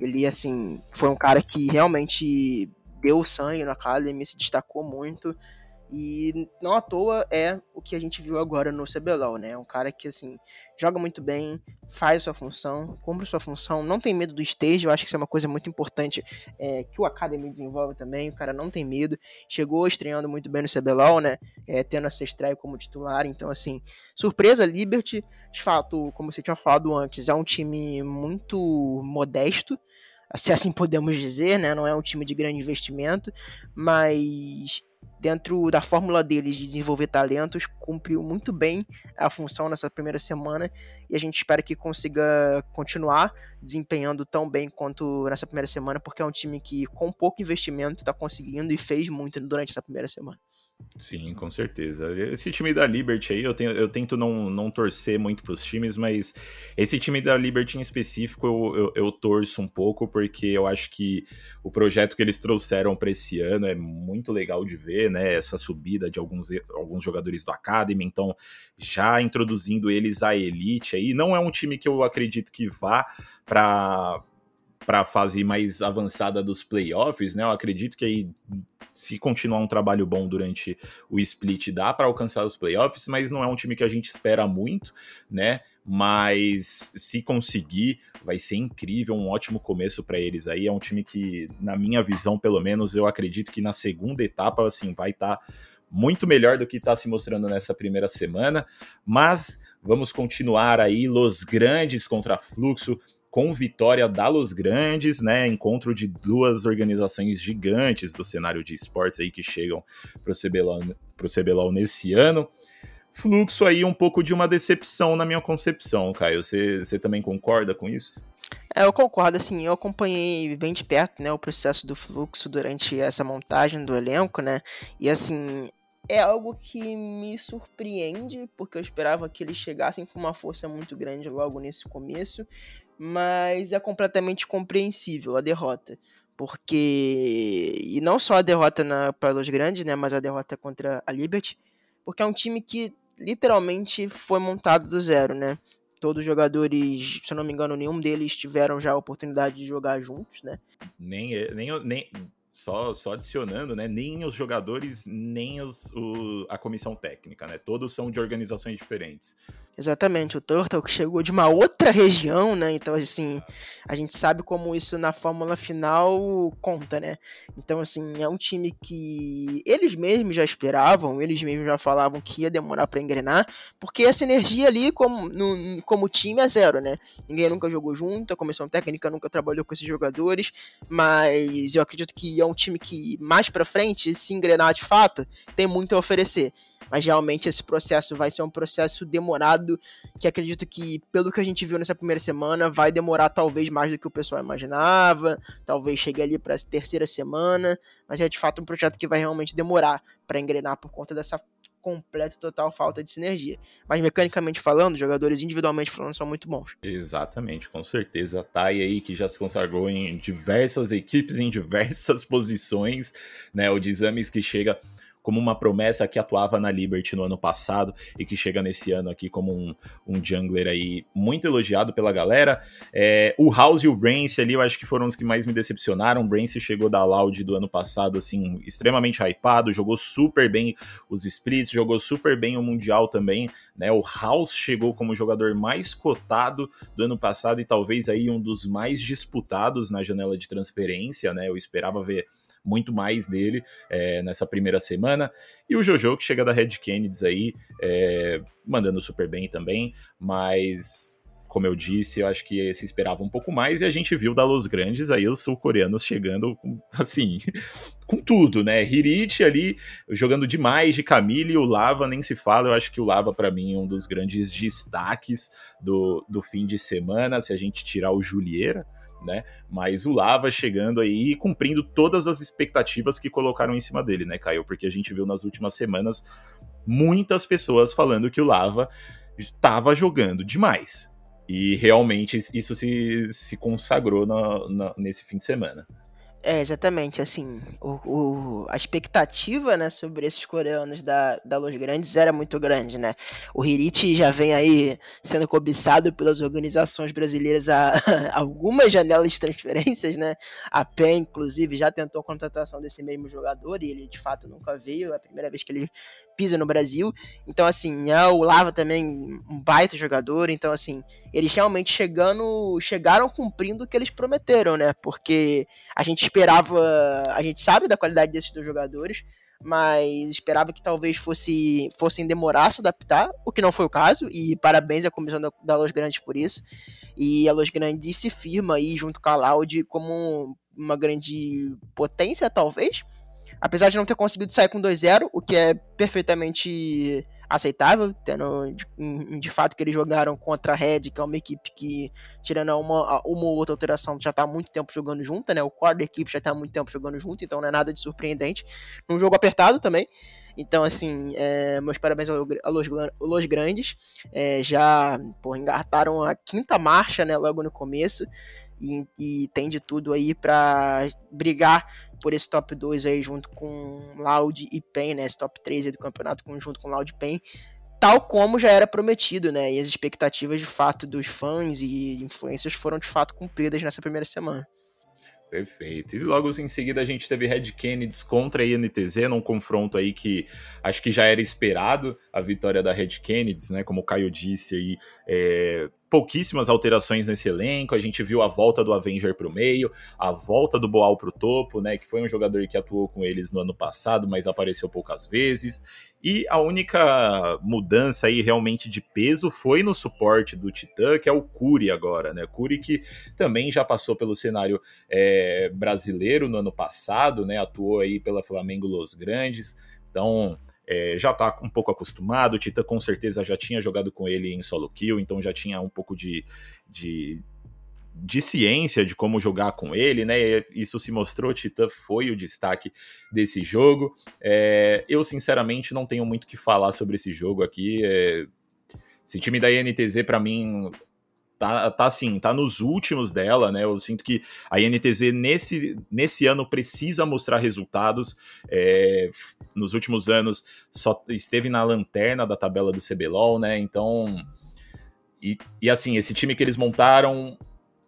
ele, assim, foi um cara que realmente deu sangue no Academy, se destacou muito, e não à toa é o que a gente viu agora no CBLOL, né? Um cara que, assim, joga muito bem, faz sua função, cumpre sua função, não tem medo do stage, eu acho que isso é uma coisa muito importante é, que o Academy desenvolve também, o cara não tem medo, chegou estreando muito bem no CBLOL, né? É, tendo essa estreia como titular, então, assim, surpresa, Liberty, de fato, como você tinha falado antes, é um time muito modesto, se assim podemos dizer, né? Não é um time de grande investimento, mas dentro da fórmula deles de desenvolver talentos, cumpriu muito bem a função nessa primeira semana e a gente espera que consiga continuar desempenhando tão bem quanto nessa primeira semana, porque é um time que, com pouco investimento, está conseguindo e fez muito durante essa primeira semana. Sim, com certeza. Esse time da Liberty aí, eu, tenho, eu tento não, não torcer muito pros times, mas esse time da Liberty em específico eu, eu, eu torço um pouco, porque eu acho que o projeto que eles trouxeram para esse ano é muito legal de ver, né? Essa subida de alguns, alguns jogadores do Academy, então já introduzindo eles à elite aí. Não é um time que eu acredito que vá para para a fase mais avançada dos playoffs, né? Eu acredito que aí, se continuar um trabalho bom durante o split, dá para alcançar os playoffs, mas não é um time que a gente espera muito, né? Mas se conseguir, vai ser incrível, um ótimo começo para eles aí. É um time que, na minha visão, pelo menos, eu acredito que na segunda etapa, assim, vai estar tá muito melhor do que está se mostrando nessa primeira semana, mas vamos continuar aí, Los Grandes contra Fluxo, com vitória da Los Grandes, né? Encontro de duas organizações gigantes do cenário de esportes aí que chegam para o CBLOL, CBLOL nesse ano. Fluxo aí um pouco de uma decepção na minha concepção, Caio. Você, você também concorda com isso? É, eu concordo, assim, eu acompanhei bem de perto, né, o processo do fluxo durante essa montagem do elenco, né, e assim, é algo que me surpreende, porque eu esperava que eles chegassem com uma força muito grande logo nesse começo, mas é completamente compreensível a derrota. Porque. E não só a derrota na, para Los Grandes, né? Mas a derrota contra a Liberty. Porque é um time que literalmente foi montado do zero, né? Todos os jogadores, se eu não me engano, nenhum deles tiveram já a oportunidade de jogar juntos, né? Nem, nem, nem só, só adicionando, né? Nem os jogadores, nem os, o, a comissão técnica, né? Todos são de organizações diferentes. Exatamente, o Turtle que chegou de uma outra região, né? Então, assim, a gente sabe como isso na fórmula final conta, né? Então, assim, é um time que eles mesmos já esperavam, eles mesmos já falavam que ia demorar para engrenar, porque essa energia ali, como, no, como time, é zero, né? Ninguém nunca jogou junto, a comissão técnica nunca trabalhou com esses jogadores, mas eu acredito que é um time que mais para frente, se engrenar de fato, tem muito a oferecer mas realmente esse processo vai ser um processo demorado, que acredito que, pelo que a gente viu nessa primeira semana, vai demorar talvez mais do que o pessoal imaginava, talvez chegue ali para a terceira semana, mas é de fato um projeto que vai realmente demorar para engrenar por conta dessa completa e total falta de sinergia. Mas mecanicamente falando, jogadores individualmente falando são muito bons. Exatamente, com certeza. Tá aí que já se consagrou em diversas equipes, em diversas posições, né? O Dizames que chega como uma promessa que atuava na Liberty no ano passado e que chega nesse ano aqui como um, um jungler aí muito elogiado pela galera. É, o House e o Brance ali eu acho que foram os que mais me decepcionaram. O Brance chegou da Loud do ano passado, assim, extremamente hypado, jogou super bem os splits, jogou super bem o Mundial também, né? O House chegou como o jogador mais cotado do ano passado e talvez aí um dos mais disputados na janela de transferência, né? Eu esperava ver muito mais dele é, nessa primeira semana. E o Jojo, que chega da Red Kennedy aí, é, mandando super bem também, mas como eu disse, eu acho que se esperava um pouco mais e a gente viu da Los Grandes aí os sul-coreanos chegando assim, com tudo, né? Hirit ali jogando demais de Camille o Lava nem se fala. Eu acho que o Lava para mim é um dos grandes destaques do, do fim de semana, se a gente tirar o Julieira né? Mas o Lava chegando aí e cumprindo todas as expectativas que colocaram em cima dele, né, Caio? Porque a gente viu nas últimas semanas muitas pessoas falando que o Lava estava jogando demais. E realmente isso se, se consagrou na, na, nesse fim de semana. É, exatamente, assim, o, o, a expectativa, né, sobre esses coreanos da, da Los Grandes era muito grande, né, o Hirit já vem aí sendo cobiçado pelas organizações brasileiras há algumas janelas de transferências, né, a PEN, inclusive, já tentou a contratação desse mesmo jogador e ele, de fato, nunca veio, é a primeira vez que ele pisa no Brasil, então, assim, é o Lava também um baita jogador, então, assim, eles realmente chegando, chegaram cumprindo o que eles prometeram, né, porque a gente esperava. A gente sabe da qualidade desses dois jogadores, mas esperava que talvez fosse, fossem demorar a se adaptar, o que não foi o caso, e parabéns à comissão da, da Los Grandes por isso. E a Los Grandes se firma aí junto com a Loud como uma grande potência, talvez. Apesar de não ter conseguido sair com 2-0, o que é perfeitamente aceitável, tendo de, de, fato que eles jogaram contra a Red, que é uma equipe que, tirando uma, uma ou outra alteração, já está há muito tempo jogando junto, né? O core da equipe já está há muito tempo jogando junto, então não é nada de surpreendente. Num jogo apertado também. Então, assim, é, meus parabéns ao, ao Los, Los Grandes. É, já pô, engartaram a quinta marcha, né? Logo no começo. E, e tem de tudo aí para brigar por esse top 2 aí junto com Loud e Pen, né? Esse top 3 aí do campeonato junto com Loud e Pen. Tal como já era prometido, né? E as expectativas de fato dos fãs e influencers foram de fato cumpridas nessa primeira semana. Perfeito. E logo em seguida a gente teve Red Kennedy contra a INTZ num confronto aí que acho que já era esperado a vitória da Red Kennedy, né? Como o Caio disse aí, é, pouquíssimas alterações nesse elenco. A gente viu a volta do Avenger para o meio, a volta do Boal para o topo, né? Que foi um jogador que atuou com eles no ano passado, mas apareceu poucas vezes. E a única mudança aí realmente de peso foi no suporte do Titã, que é o Curi agora, né? Curi que também já passou pelo cenário é, brasileiro no ano passado, né? Atuou aí pela Flamengo Los Grandes. Então, é, já está um pouco acostumado. O Tita com certeza já tinha jogado com ele em solo kill, então já tinha um pouco de, de, de ciência de como jogar com ele, né? Isso se mostrou. Tita foi o destaque desse jogo. É, eu, sinceramente, não tenho muito o que falar sobre esse jogo aqui. É, esse time da INTZ, para mim, tá, tá assim, tá nos últimos dela, né? Eu sinto que a INTZ nesse, nesse ano precisa mostrar resultados. É, nos últimos anos só esteve na lanterna da tabela do CBLOL, né? Então. E, e assim, esse time que eles montaram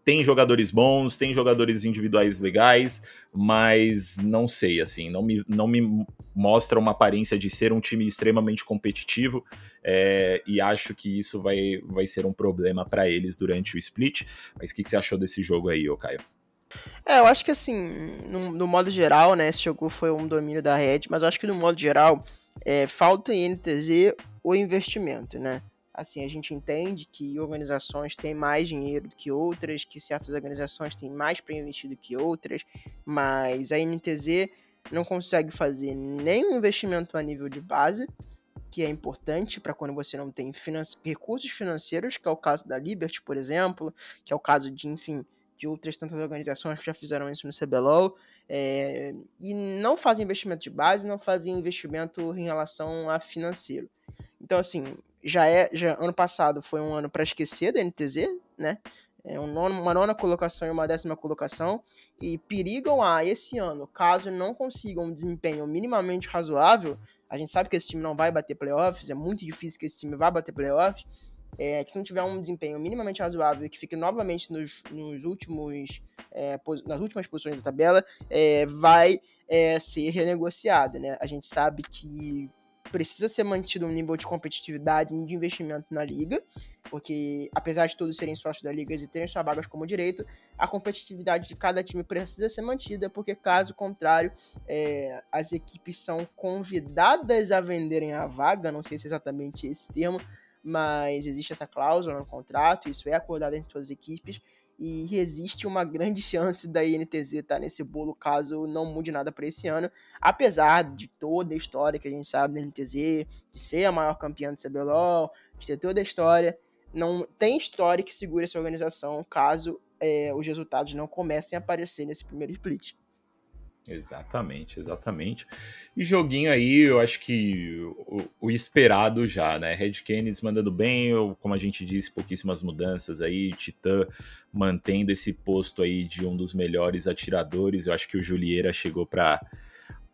tem jogadores bons, tem jogadores individuais legais, mas não sei, assim, não me, não me mostra uma aparência de ser um time extremamente competitivo é, e acho que isso vai, vai ser um problema para eles durante o split. Mas o que, que, você achou desse jogo aí, ô Caio? É, eu acho que assim, no, no, modo geral, né, esse jogo foi um domínio da Red, mas eu acho que no modo geral é, falta em NTZ o investimento, né? Assim, a gente entende que organizações têm mais dinheiro do que outras, que certas organizações têm mais para investir do que outras, mas a NTZ não consegue fazer nenhum investimento a nível de base, que é importante para quando você não tem finan recursos financeiros, que é o caso da Liberty, por exemplo, que é o caso de, enfim, de outras tantas organizações que já fizeram isso no CBLOL, é, e não fazem investimento de base, não fazem investimento em relação a financeiro. Então, assim, já é. Já, ano passado foi um ano para esquecer da NTZ, né? é um nono, uma nona colocação e uma décima colocação, e perigam a esse ano, caso não consigam um desempenho minimamente razoável, a gente sabe que esse time não vai bater playoffs, é muito difícil que esse time vá bater playoffs, é, que se não tiver um desempenho minimamente razoável e que fique novamente nos, nos últimos, é, nas últimas posições da tabela, é, vai é, ser renegociado. Né? A gente sabe que precisa ser mantido um nível de competitividade e de investimento na liga, porque apesar de todos serem sócios da liga e terem suas vagas como direito, a competitividade de cada time precisa ser mantida, porque caso contrário, é, as equipes são convidadas a venderem a vaga, não sei se é exatamente esse termo, mas existe essa cláusula no contrato, isso é acordado entre todas as equipes, e existe uma grande chance da INTZ estar tá nesse bolo caso não mude nada para esse ano, apesar de toda a história que a gente sabe da INTZ, de ser a maior campeã do CBLOL, de ter toda a história, não tem história que segure essa organização caso é, os resultados não comecem a aparecer nesse primeiro split. Exatamente, exatamente. E joguinho aí, eu acho que o, o esperado já, né? Red Canids mandando bem, eu, como a gente disse, pouquíssimas mudanças aí. Titã mantendo esse posto aí de um dos melhores atiradores. Eu acho que o Julieira chegou para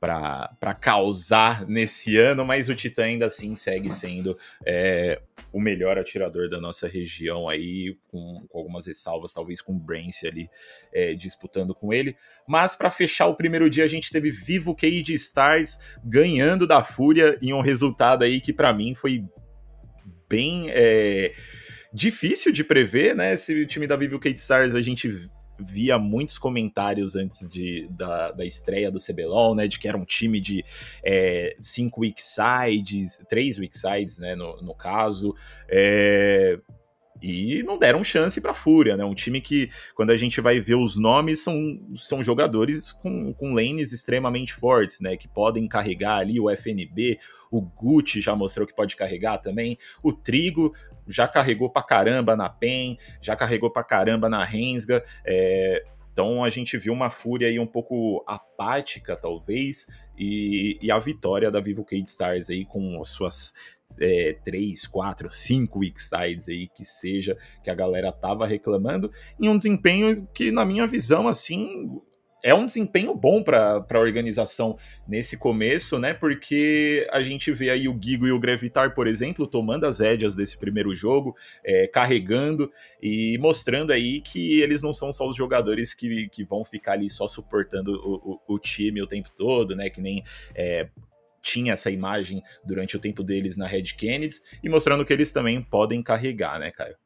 para causar nesse ano, mas o Titã ainda assim segue sendo é, o melhor atirador da nossa região aí, com, com algumas ressalvas, talvez com o Brance ali é, disputando com ele. Mas para fechar o primeiro dia, a gente teve Vivo Cage Stars ganhando da Fúria em um resultado aí que para mim foi bem é, difícil de prever, né? Esse time da Vivo Cage Stars a gente via muitos comentários antes de, da, da estreia do CBLOL, né, de que era um time de é, cinco weak sides, três weak sides, né, no, no caso, é, e não deram chance para Fúria, né? Um time que, quando a gente vai ver os nomes, são, são jogadores com, com lanes extremamente fortes, né? Que podem carregar ali o FNB, o Gucci já mostrou que pode carregar também, o Trigo já carregou pra caramba na PEN, já carregou pra caramba na Rensga, é, então a gente viu uma fúria aí um pouco apática, talvez, e, e a vitória da Vivo Cade Stars aí com as suas é, três, quatro, cinco weak sides aí que seja, que a galera tava reclamando, em um desempenho que, na minha visão, assim, é um desempenho bom para a organização nesse começo, né? Porque a gente vê aí o Gigo e o Grevitar, por exemplo, tomando as rédeas desse primeiro jogo, é, carregando e mostrando aí que eles não são só os jogadores que, que vão ficar ali só suportando o, o, o time o tempo todo, né? Que nem é, tinha essa imagem durante o tempo deles na Red Kennedy e mostrando que eles também podem carregar, né, Caio?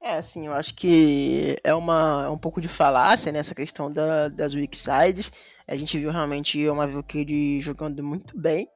É, assim, eu acho que é, uma, é um pouco de falácia nessa né, questão da, das weak sides. A gente viu realmente uma Valkyrie jogando muito bem.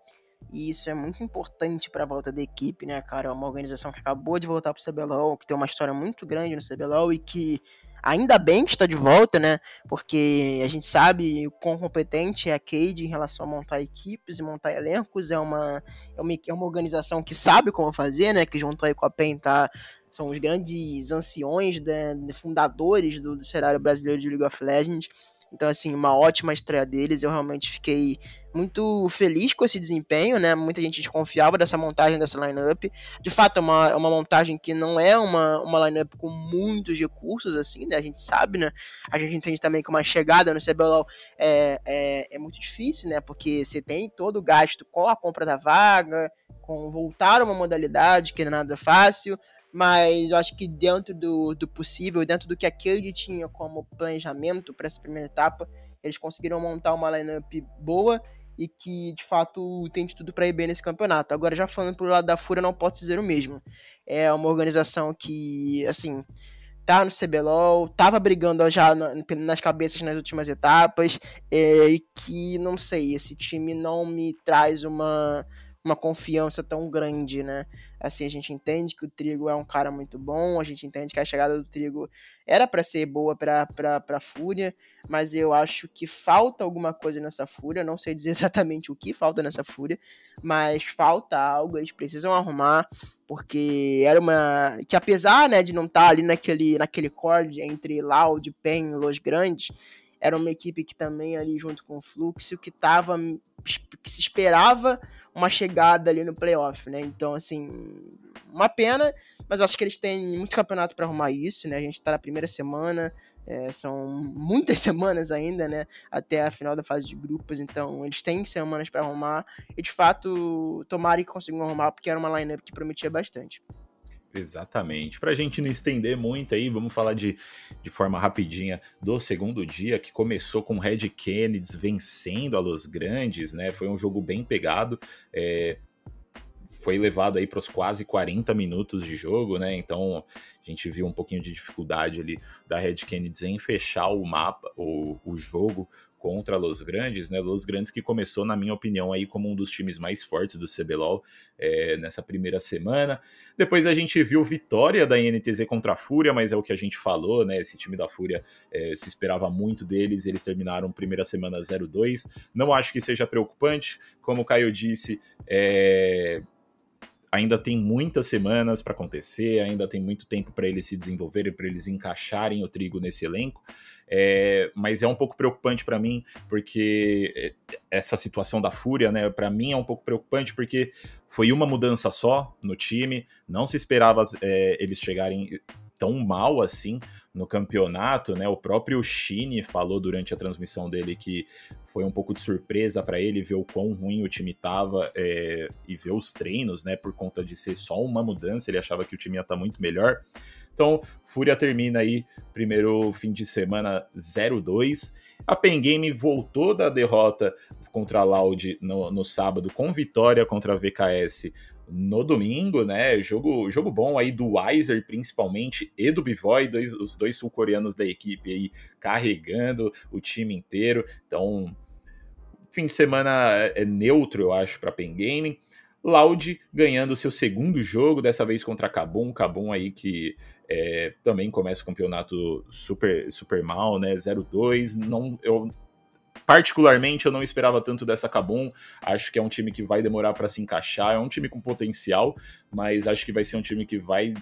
E isso é muito importante para a volta da equipe, né, cara? É uma organização que acabou de voltar para o CBLOL, que tem uma história muito grande no CBLOL e que ainda bem que está de volta, né? Porque a gente sabe o quão competente é a Cade em relação a montar equipes e montar elencos. É uma, é uma, é uma organização que sabe como fazer, né? Que junto aí com a PEN tá são os grandes anciões, né, fundadores do, do cenário brasileiro de League of Legends. Então, assim, uma ótima estreia deles. Eu realmente fiquei muito feliz com esse desempenho, né? Muita gente desconfiava dessa montagem dessa lineup. De fato, é uma, é uma montagem que não é uma, uma lineup com muitos recursos, assim, né? A gente sabe, né? A gente entende também que uma chegada no CBLOL é, é, é muito difícil, né? Porque você tem todo o gasto com a compra da vaga, com voltar a uma modalidade que não é nada fácil mas eu acho que dentro do, do possível, dentro do que a Cade tinha como planejamento para essa primeira etapa, eles conseguiram montar uma lineup boa e que de fato tem de tudo para ir bem nesse campeonato. Agora, já falando pro lado da Fúria, não posso dizer o mesmo. É uma organização que, assim, tá no CBLOL, tava brigando já nas cabeças nas últimas etapas, é, e que, não sei, esse time não me traz uma, uma confiança tão grande, né? Assim, a gente entende que o Trigo é um cara muito bom, a gente entende que a chegada do Trigo era para ser boa para a Fúria, mas eu acho que falta alguma coisa nessa Fúria, não sei dizer exatamente o que falta nessa Fúria, mas falta algo, eles precisam arrumar, porque era uma. que apesar né, de não estar tá ali naquele, naquele core entre Loud, Pen e Los Grandes, era uma equipe que também ali junto com o Fluxo que estava que se esperava uma chegada ali no playoff, né? Então, assim, uma pena, mas eu acho que eles têm muito campeonato para arrumar isso, né? A gente tá na primeira semana, é, são muitas semanas ainda, né? Até a final da fase de grupos, então eles têm semanas para arrumar e de fato, tomara que consigam arrumar, porque era uma lineup que prometia bastante. Exatamente. Para a gente não estender muito aí, vamos falar de, de forma rapidinha do segundo dia, que começou com Red Kennedy vencendo a Los Grandes, né? Foi um jogo bem pegado. É, foi levado aí para os quase 40 minutos de jogo, né? Então a gente viu um pouquinho de dificuldade ali da Red Kennedy em fechar o mapa, o, o jogo contra Los Grandes, né? Los Grandes que começou, na minha opinião, aí como um dos times mais fortes do CBLOL é, nessa primeira semana. Depois a gente viu vitória da INTZ contra a Fúria, mas é o que a gente falou, né? Esse time da Fúria é, se esperava muito deles, eles terminaram primeira semana 0-2. Não acho que seja preocupante, como o Caio disse, é, ainda tem muitas semanas para acontecer, ainda tem muito tempo para eles se desenvolverem, para eles encaixarem o trigo nesse elenco. É, mas é um pouco preocupante para mim, porque é, essa situação da Fúria, né, para mim é um pouco preocupante, porque foi uma mudança só no time, não se esperava é, eles chegarem tão mal assim no campeonato, né? O próprio Shine falou durante a transmissão dele que foi um pouco de surpresa para ele ver o quão ruim o time tava é, e ver os treinos, né? Por conta de ser só uma mudança, ele achava que o time ia estar tá muito melhor. Então, Fúria termina aí primeiro fim de semana 0-2. A Pen Game voltou da derrota contra a Loud no, no sábado com vitória contra a VKS no domingo, né? Jogo, jogo bom aí do Weiser, principalmente, e do Bivoy, dois, os dois sul-coreanos da equipe aí carregando o time inteiro. Então, fim de semana é neutro, eu acho, para Pen Gaming. Loud ganhando seu segundo jogo, dessa vez contra Kabum. Kabum aí que é, também começa o campeonato super, super mal, né? 0-2. Não, eu particularmente eu não esperava tanto dessa Kabum. Acho que é um time que vai demorar para se encaixar. É um time com potencial, mas acho que vai ser um time que vai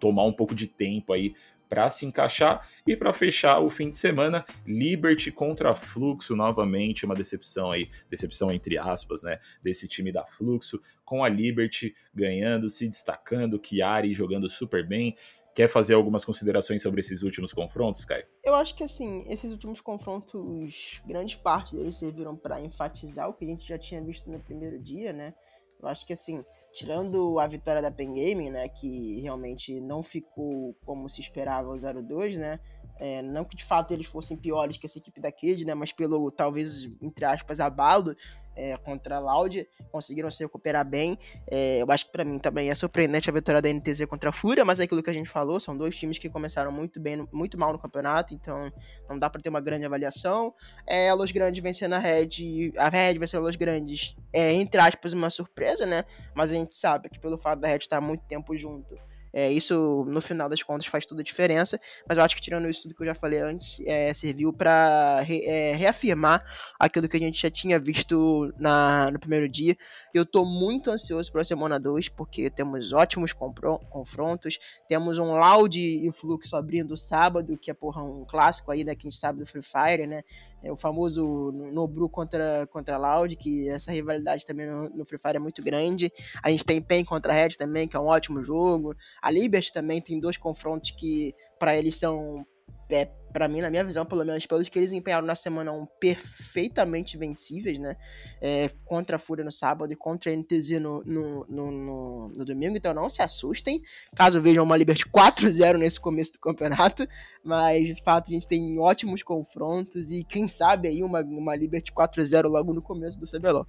tomar um pouco de tempo aí para se encaixar e para fechar o fim de semana, Liberty contra Fluxo novamente, uma decepção aí, decepção entre aspas, né, desse time da Fluxo, com a Liberty ganhando, se destacando, Chiari jogando super bem. Quer fazer algumas considerações sobre esses últimos confrontos, Caio? Eu acho que assim, esses últimos confrontos, grande parte deles serviram para enfatizar o que a gente já tinha visto no primeiro dia, né? Eu acho que assim, tirando a vitória da Pen Gaming, né, que realmente não ficou como se esperava o 0-2, né? É, não que de fato eles fossem piores que essa equipe da Kid, né? Mas pelo, talvez, entre aspas, abalo é, contra a Loud, conseguiram se recuperar bem. É, eu acho que para mim também é surpreendente a vitória da NTZ contra a Fúria, mas é aquilo que a gente falou, são dois times que começaram muito bem, muito mal no campeonato, então não dá para ter uma grande avaliação. É, a Los Grandes vencendo a Red, a Red vencendo a Los Grandes é, entre aspas, uma surpresa, né? Mas a gente sabe que pelo fato da Red estar muito tempo junto, é, isso, no final das contas, faz toda a diferença. Mas eu acho que, tirando isso tudo que eu já falei antes, é, serviu para re, é, reafirmar aquilo que a gente já tinha visto na, no primeiro dia. Eu estou muito ansioso para a semana 2, porque temos ótimos confrontos. Temos um Loud e Fluxo abrindo sábado, que é porra, um clássico aí, né? Que a gente sabe do Free Fire, né? É o famoso Nobru contra, contra Loud, que essa rivalidade também no, no, Free Fire é muito grande. A gente tem PEN contra Red também, que é um ótimo jogo. A Liberty também tem dois confrontos que para eles são é, para mim, na minha visão, pelo menos pelos que eles empenharam na semana 1, perfeitamente vencíveis, né? É, contra a Fúria no sábado e contra a NTZ no, no, no, no, domingo. Então não se assustem caso vejam uma Liberty 4-0 nesse começo do campeonato. Mas de fato a gente tem ótimos confrontos e quem sabe aí uma, uma Liberty 4-0 logo no começo do CBLOL.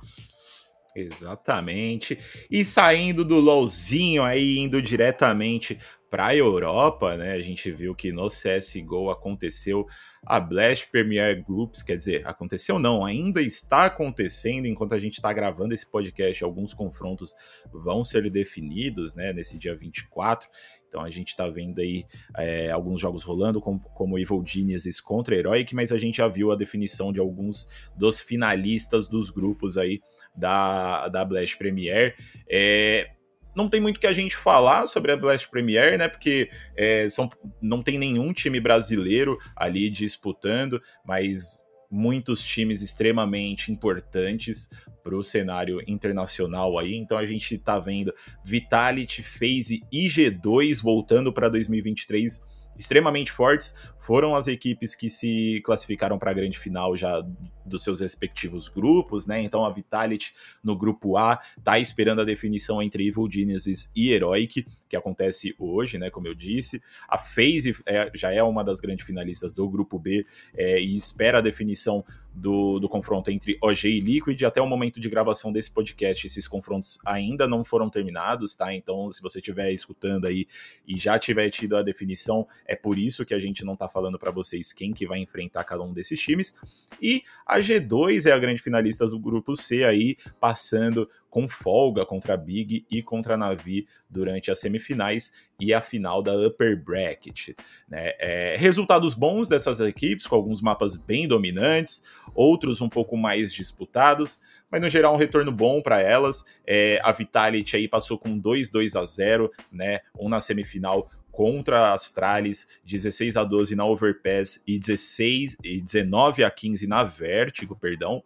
Exatamente. E saindo do LoLzinho aí, indo diretamente para a Europa, né? A gente viu que no CSGO aconteceu a Blast Premier Groups, quer dizer, aconteceu não, ainda está acontecendo enquanto a gente está gravando esse podcast. Alguns confrontos vão ser definidos, né? Nesse dia 24. Então a gente está vendo aí é, alguns jogos rolando, como, como Evil Geniuses contra Heroic, mas a gente já viu a definição de alguns dos finalistas dos grupos aí da, da Blast Premier. É, não tem muito que a gente falar sobre a Blast Premier, né? Porque é, são, não tem nenhum time brasileiro ali disputando, mas muitos times extremamente importantes para o cenário internacional aí. Então a gente está vendo Vitality, FaZe e G2 voltando para 2023 extremamente fortes foram as equipes que se classificaram para a grande final já dos seus respectivos grupos, né? Então a Vitality no grupo A tá esperando a definição entre Evil Geniuses e Heroic, que acontece hoje, né? Como eu disse. A FaZe é, já é uma das grandes finalistas do grupo B é, e espera a definição do, do confronto entre OG e Liquid. Até o momento de gravação desse podcast, esses confrontos ainda não foram terminados, tá? Então, se você estiver escutando aí e já tiver tido a definição, é por isso que a gente não tá falando para vocês quem que vai enfrentar cada um desses times. E a G2 é a grande finalista do grupo C aí, passando com folga contra a Big e contra a Navi durante as semifinais e a final da Upper Bracket. Né? É, resultados bons dessas equipes, com alguns mapas bem dominantes, outros um pouco mais disputados, mas no geral um retorno bom para elas. É, a Vitality aí passou com 2-2 a 0, né? Um na semifinal, contra a Astralis, 16 a 12 na Overpass e 16 e 19 a 15 na Vertigo, perdão.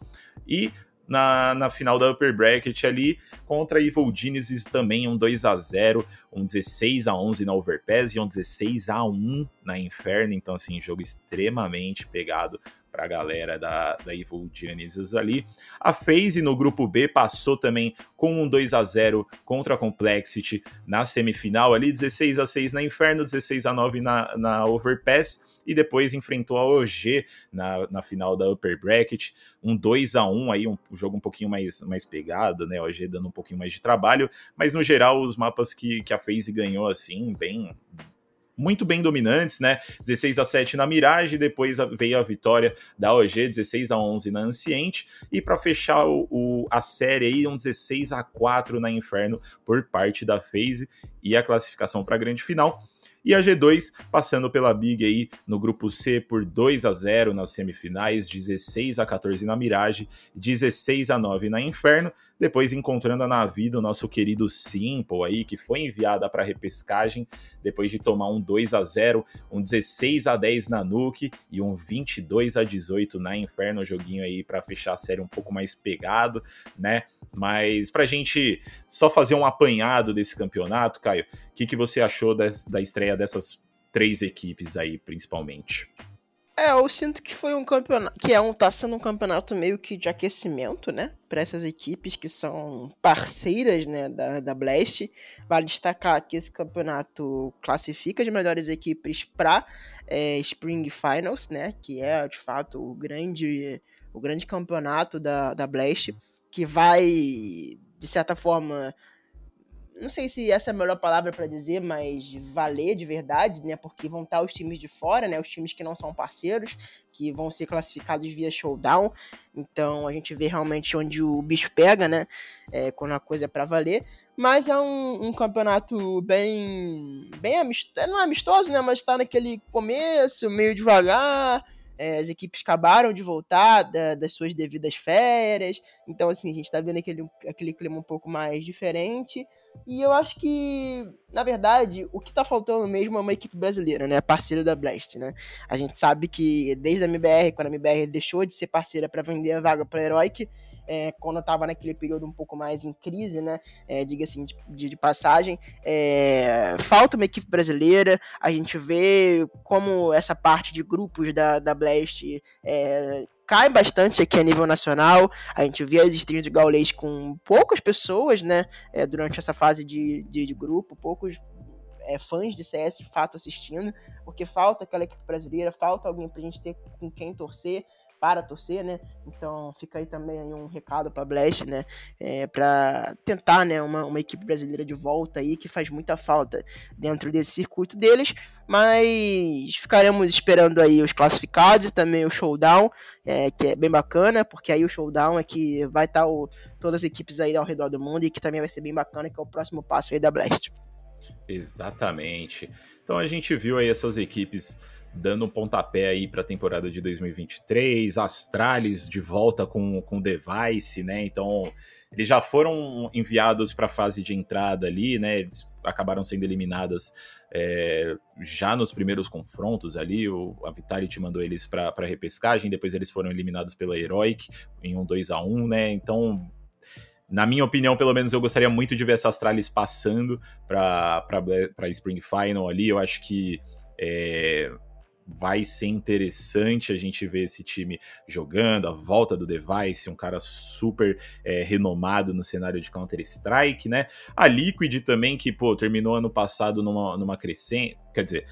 E na, na final da Upper Bracket ali, contra Evil Genesis também um 2 a 0 um 16 a 11 na Overpass e um 16 a 1 na Inferno, então assim, jogo extremamente pegado para a galera da, da Evil Genesis ali. A FaZe no grupo B passou também com um 2 a 0 contra a Complexity na semifinal ali, 16 a 6 na Inferno, 16 a 9 na, na Overpass e depois enfrentou a OG na, na final da Upper Bracket, um 2 a 1 aí, um jogo um pouquinho mais, mais pegado, né, a OG dando um pouquinho mais de trabalho, mas no geral os mapas que, que a FaZe ganhou assim, bem muito bem dominantes, né? 16 a 7 na Mirage, depois veio a vitória da OG, 16 a 11 na Anciente, e para fechar o, o, a série aí, um 16 a 4 na Inferno por parte da FaZe e a classificação para a grande final. E a G2 passando pela Big aí no grupo C por 2 a 0 nas semifinais, 16 a 14 na Mirage, 16 a 9 na Inferno, depois encontrando a Navi do nosso querido Simple aí, que foi enviada para repescagem, depois de tomar um 2 a 0 um 16 a 10 na Nuke e um 22 a 18 na Inferno, joguinho aí para fechar a série um pouco mais pegado, né? Mas pra gente só fazer um apanhado desse campeonato, Caio, o que, que você achou da estreia dessas três equipes aí, principalmente. É, eu sinto que foi um campeonato, que é um, tá sendo um campeonato meio que de aquecimento, né, para essas equipes que são parceiras, né, da, da Blast. Vale destacar que esse campeonato classifica as melhores equipes para é, Spring Finals, né, que é de fato o grande, o grande campeonato da, da Blast, que vai de certa forma não sei se essa é a melhor palavra para dizer, mas valer de verdade, né? Porque vão estar os times de fora, né? Os times que não são parceiros, que vão ser classificados via showdown. Então a gente vê realmente onde o bicho pega, né? É, quando a coisa é para valer. Mas é um, um, campeonato bem, bem amistoso, não é amistoso, né? Mas está naquele começo, meio devagar. É, as equipes acabaram de voltar da, das suas devidas férias, então assim, a gente tá vendo aquele, aquele clima um pouco mais diferente. E eu acho que, na verdade, o que tá faltando mesmo é uma equipe brasileira, né? Parceira da Blast, né? A gente sabe que desde a MBR, quando a MBR deixou de ser parceira para vender a vaga para Heroic, é, quando estava naquele período um pouco mais em crise, né? É, diga assim, de, de passagem, é, falta uma equipe brasileira. A gente vê como essa parte de grupos da, da Blast é, cai bastante aqui a nível nacional. A gente vê as streams de Gaulês com poucas pessoas, né? É, durante essa fase de, de, de grupo, poucos é, fãs de CS de fato assistindo, porque falta aquela equipe brasileira, falta alguém pra gente ter com quem torcer para torcer, né? Então fica aí também aí um recado para Blast, né? É, para tentar, né, uma, uma equipe brasileira de volta aí que faz muita falta dentro desse circuito deles, mas ficaremos esperando aí os classificados e também o showdown, é, que é bem bacana, porque aí o showdown é que vai estar tá o, todas as equipes aí ao redor do mundo e que também vai ser bem bacana, que é o próximo passo aí da Blast. Exatamente. Então a gente viu aí essas equipes dando um pontapé aí para a temporada de 2023, Astralis de volta com com device, né? Então, eles já foram enviados para a fase de entrada ali, né? Eles acabaram sendo eliminadas é, já nos primeiros confrontos ali. O, a Vitality mandou eles para repescagem, depois eles foram eliminados pela Heroic em um 2 a 1 né? Então na minha opinião, pelo menos, eu gostaria muito de ver essa Astralis passando para Spring Final ali. Eu acho que é, vai ser interessante a gente ver esse time jogando, a volta do Device, um cara super é, renomado no cenário de Counter-Strike, né? A Liquid também, que, pô, terminou ano passado numa, numa crescente, quer dizer,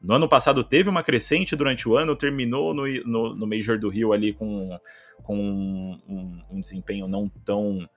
no ano passado teve uma crescente durante o ano, terminou no, no, no Major do Rio ali com, com um, um desempenho não tão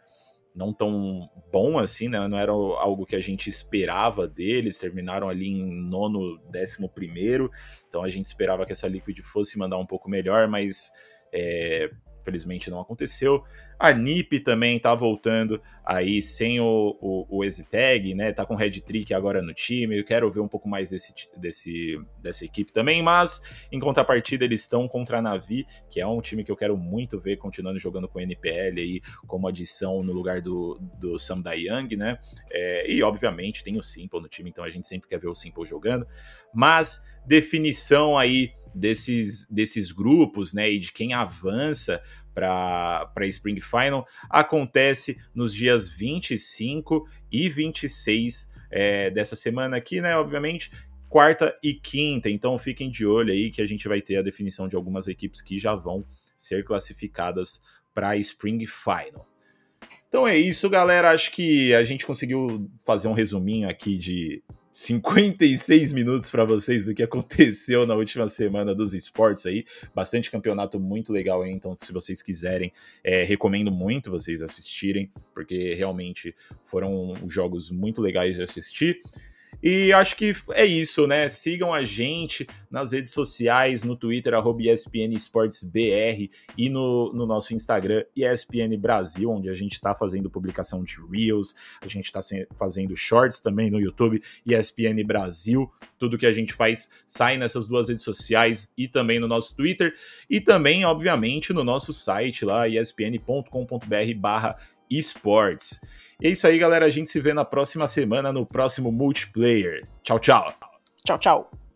não tão bom assim, né? Não era algo que a gente esperava deles. Terminaram ali em nono, décimo primeiro. Então a gente esperava que essa Liquid fosse mandar um pouco melhor, mas é, felizmente não aconteceu. A NiP também tá voltando aí sem o, o, o EasyTag, né? Tá com o Red Trick agora no time. Eu quero ver um pouco mais desse, desse, dessa equipe também, mas em contrapartida eles estão contra a Navi, que é um time que eu quero muito ver continuando jogando com NPL aí como adição no lugar do, do Sam Young, né? É, e obviamente tem o Simple no time, então a gente sempre quer ver o Simple jogando. Mas definição aí desses, desses grupos, né, e de quem avança para Spring Final, acontece nos dias 25 e 26 é, dessa semana aqui, né, obviamente, quarta e quinta, então fiquem de olho aí que a gente vai ter a definição de algumas equipes que já vão ser classificadas para Spring Final. Então é isso, galera. Acho que a gente conseguiu fazer um resuminho aqui de 56 minutos para vocês do que aconteceu na última semana dos esportes aí. Bastante campeonato muito legal aí, então se vocês quiserem, é, recomendo muito vocês assistirem, porque realmente foram jogos muito legais de assistir. E acho que é isso, né? Sigam a gente nas redes sociais, no Twitter, arroba ESPN Esportes BR, e no, no nosso Instagram, ESPN Brasil, onde a gente está fazendo publicação de Reels, a gente está fazendo shorts também no YouTube, ESPN Brasil. Tudo que a gente faz sai nessas duas redes sociais e também no nosso Twitter, e também, obviamente, no nosso site lá, espn.com.br barra esportes. E é isso aí, galera. A gente se vê na próxima semana no próximo multiplayer. Tchau, tchau. Tchau, tchau.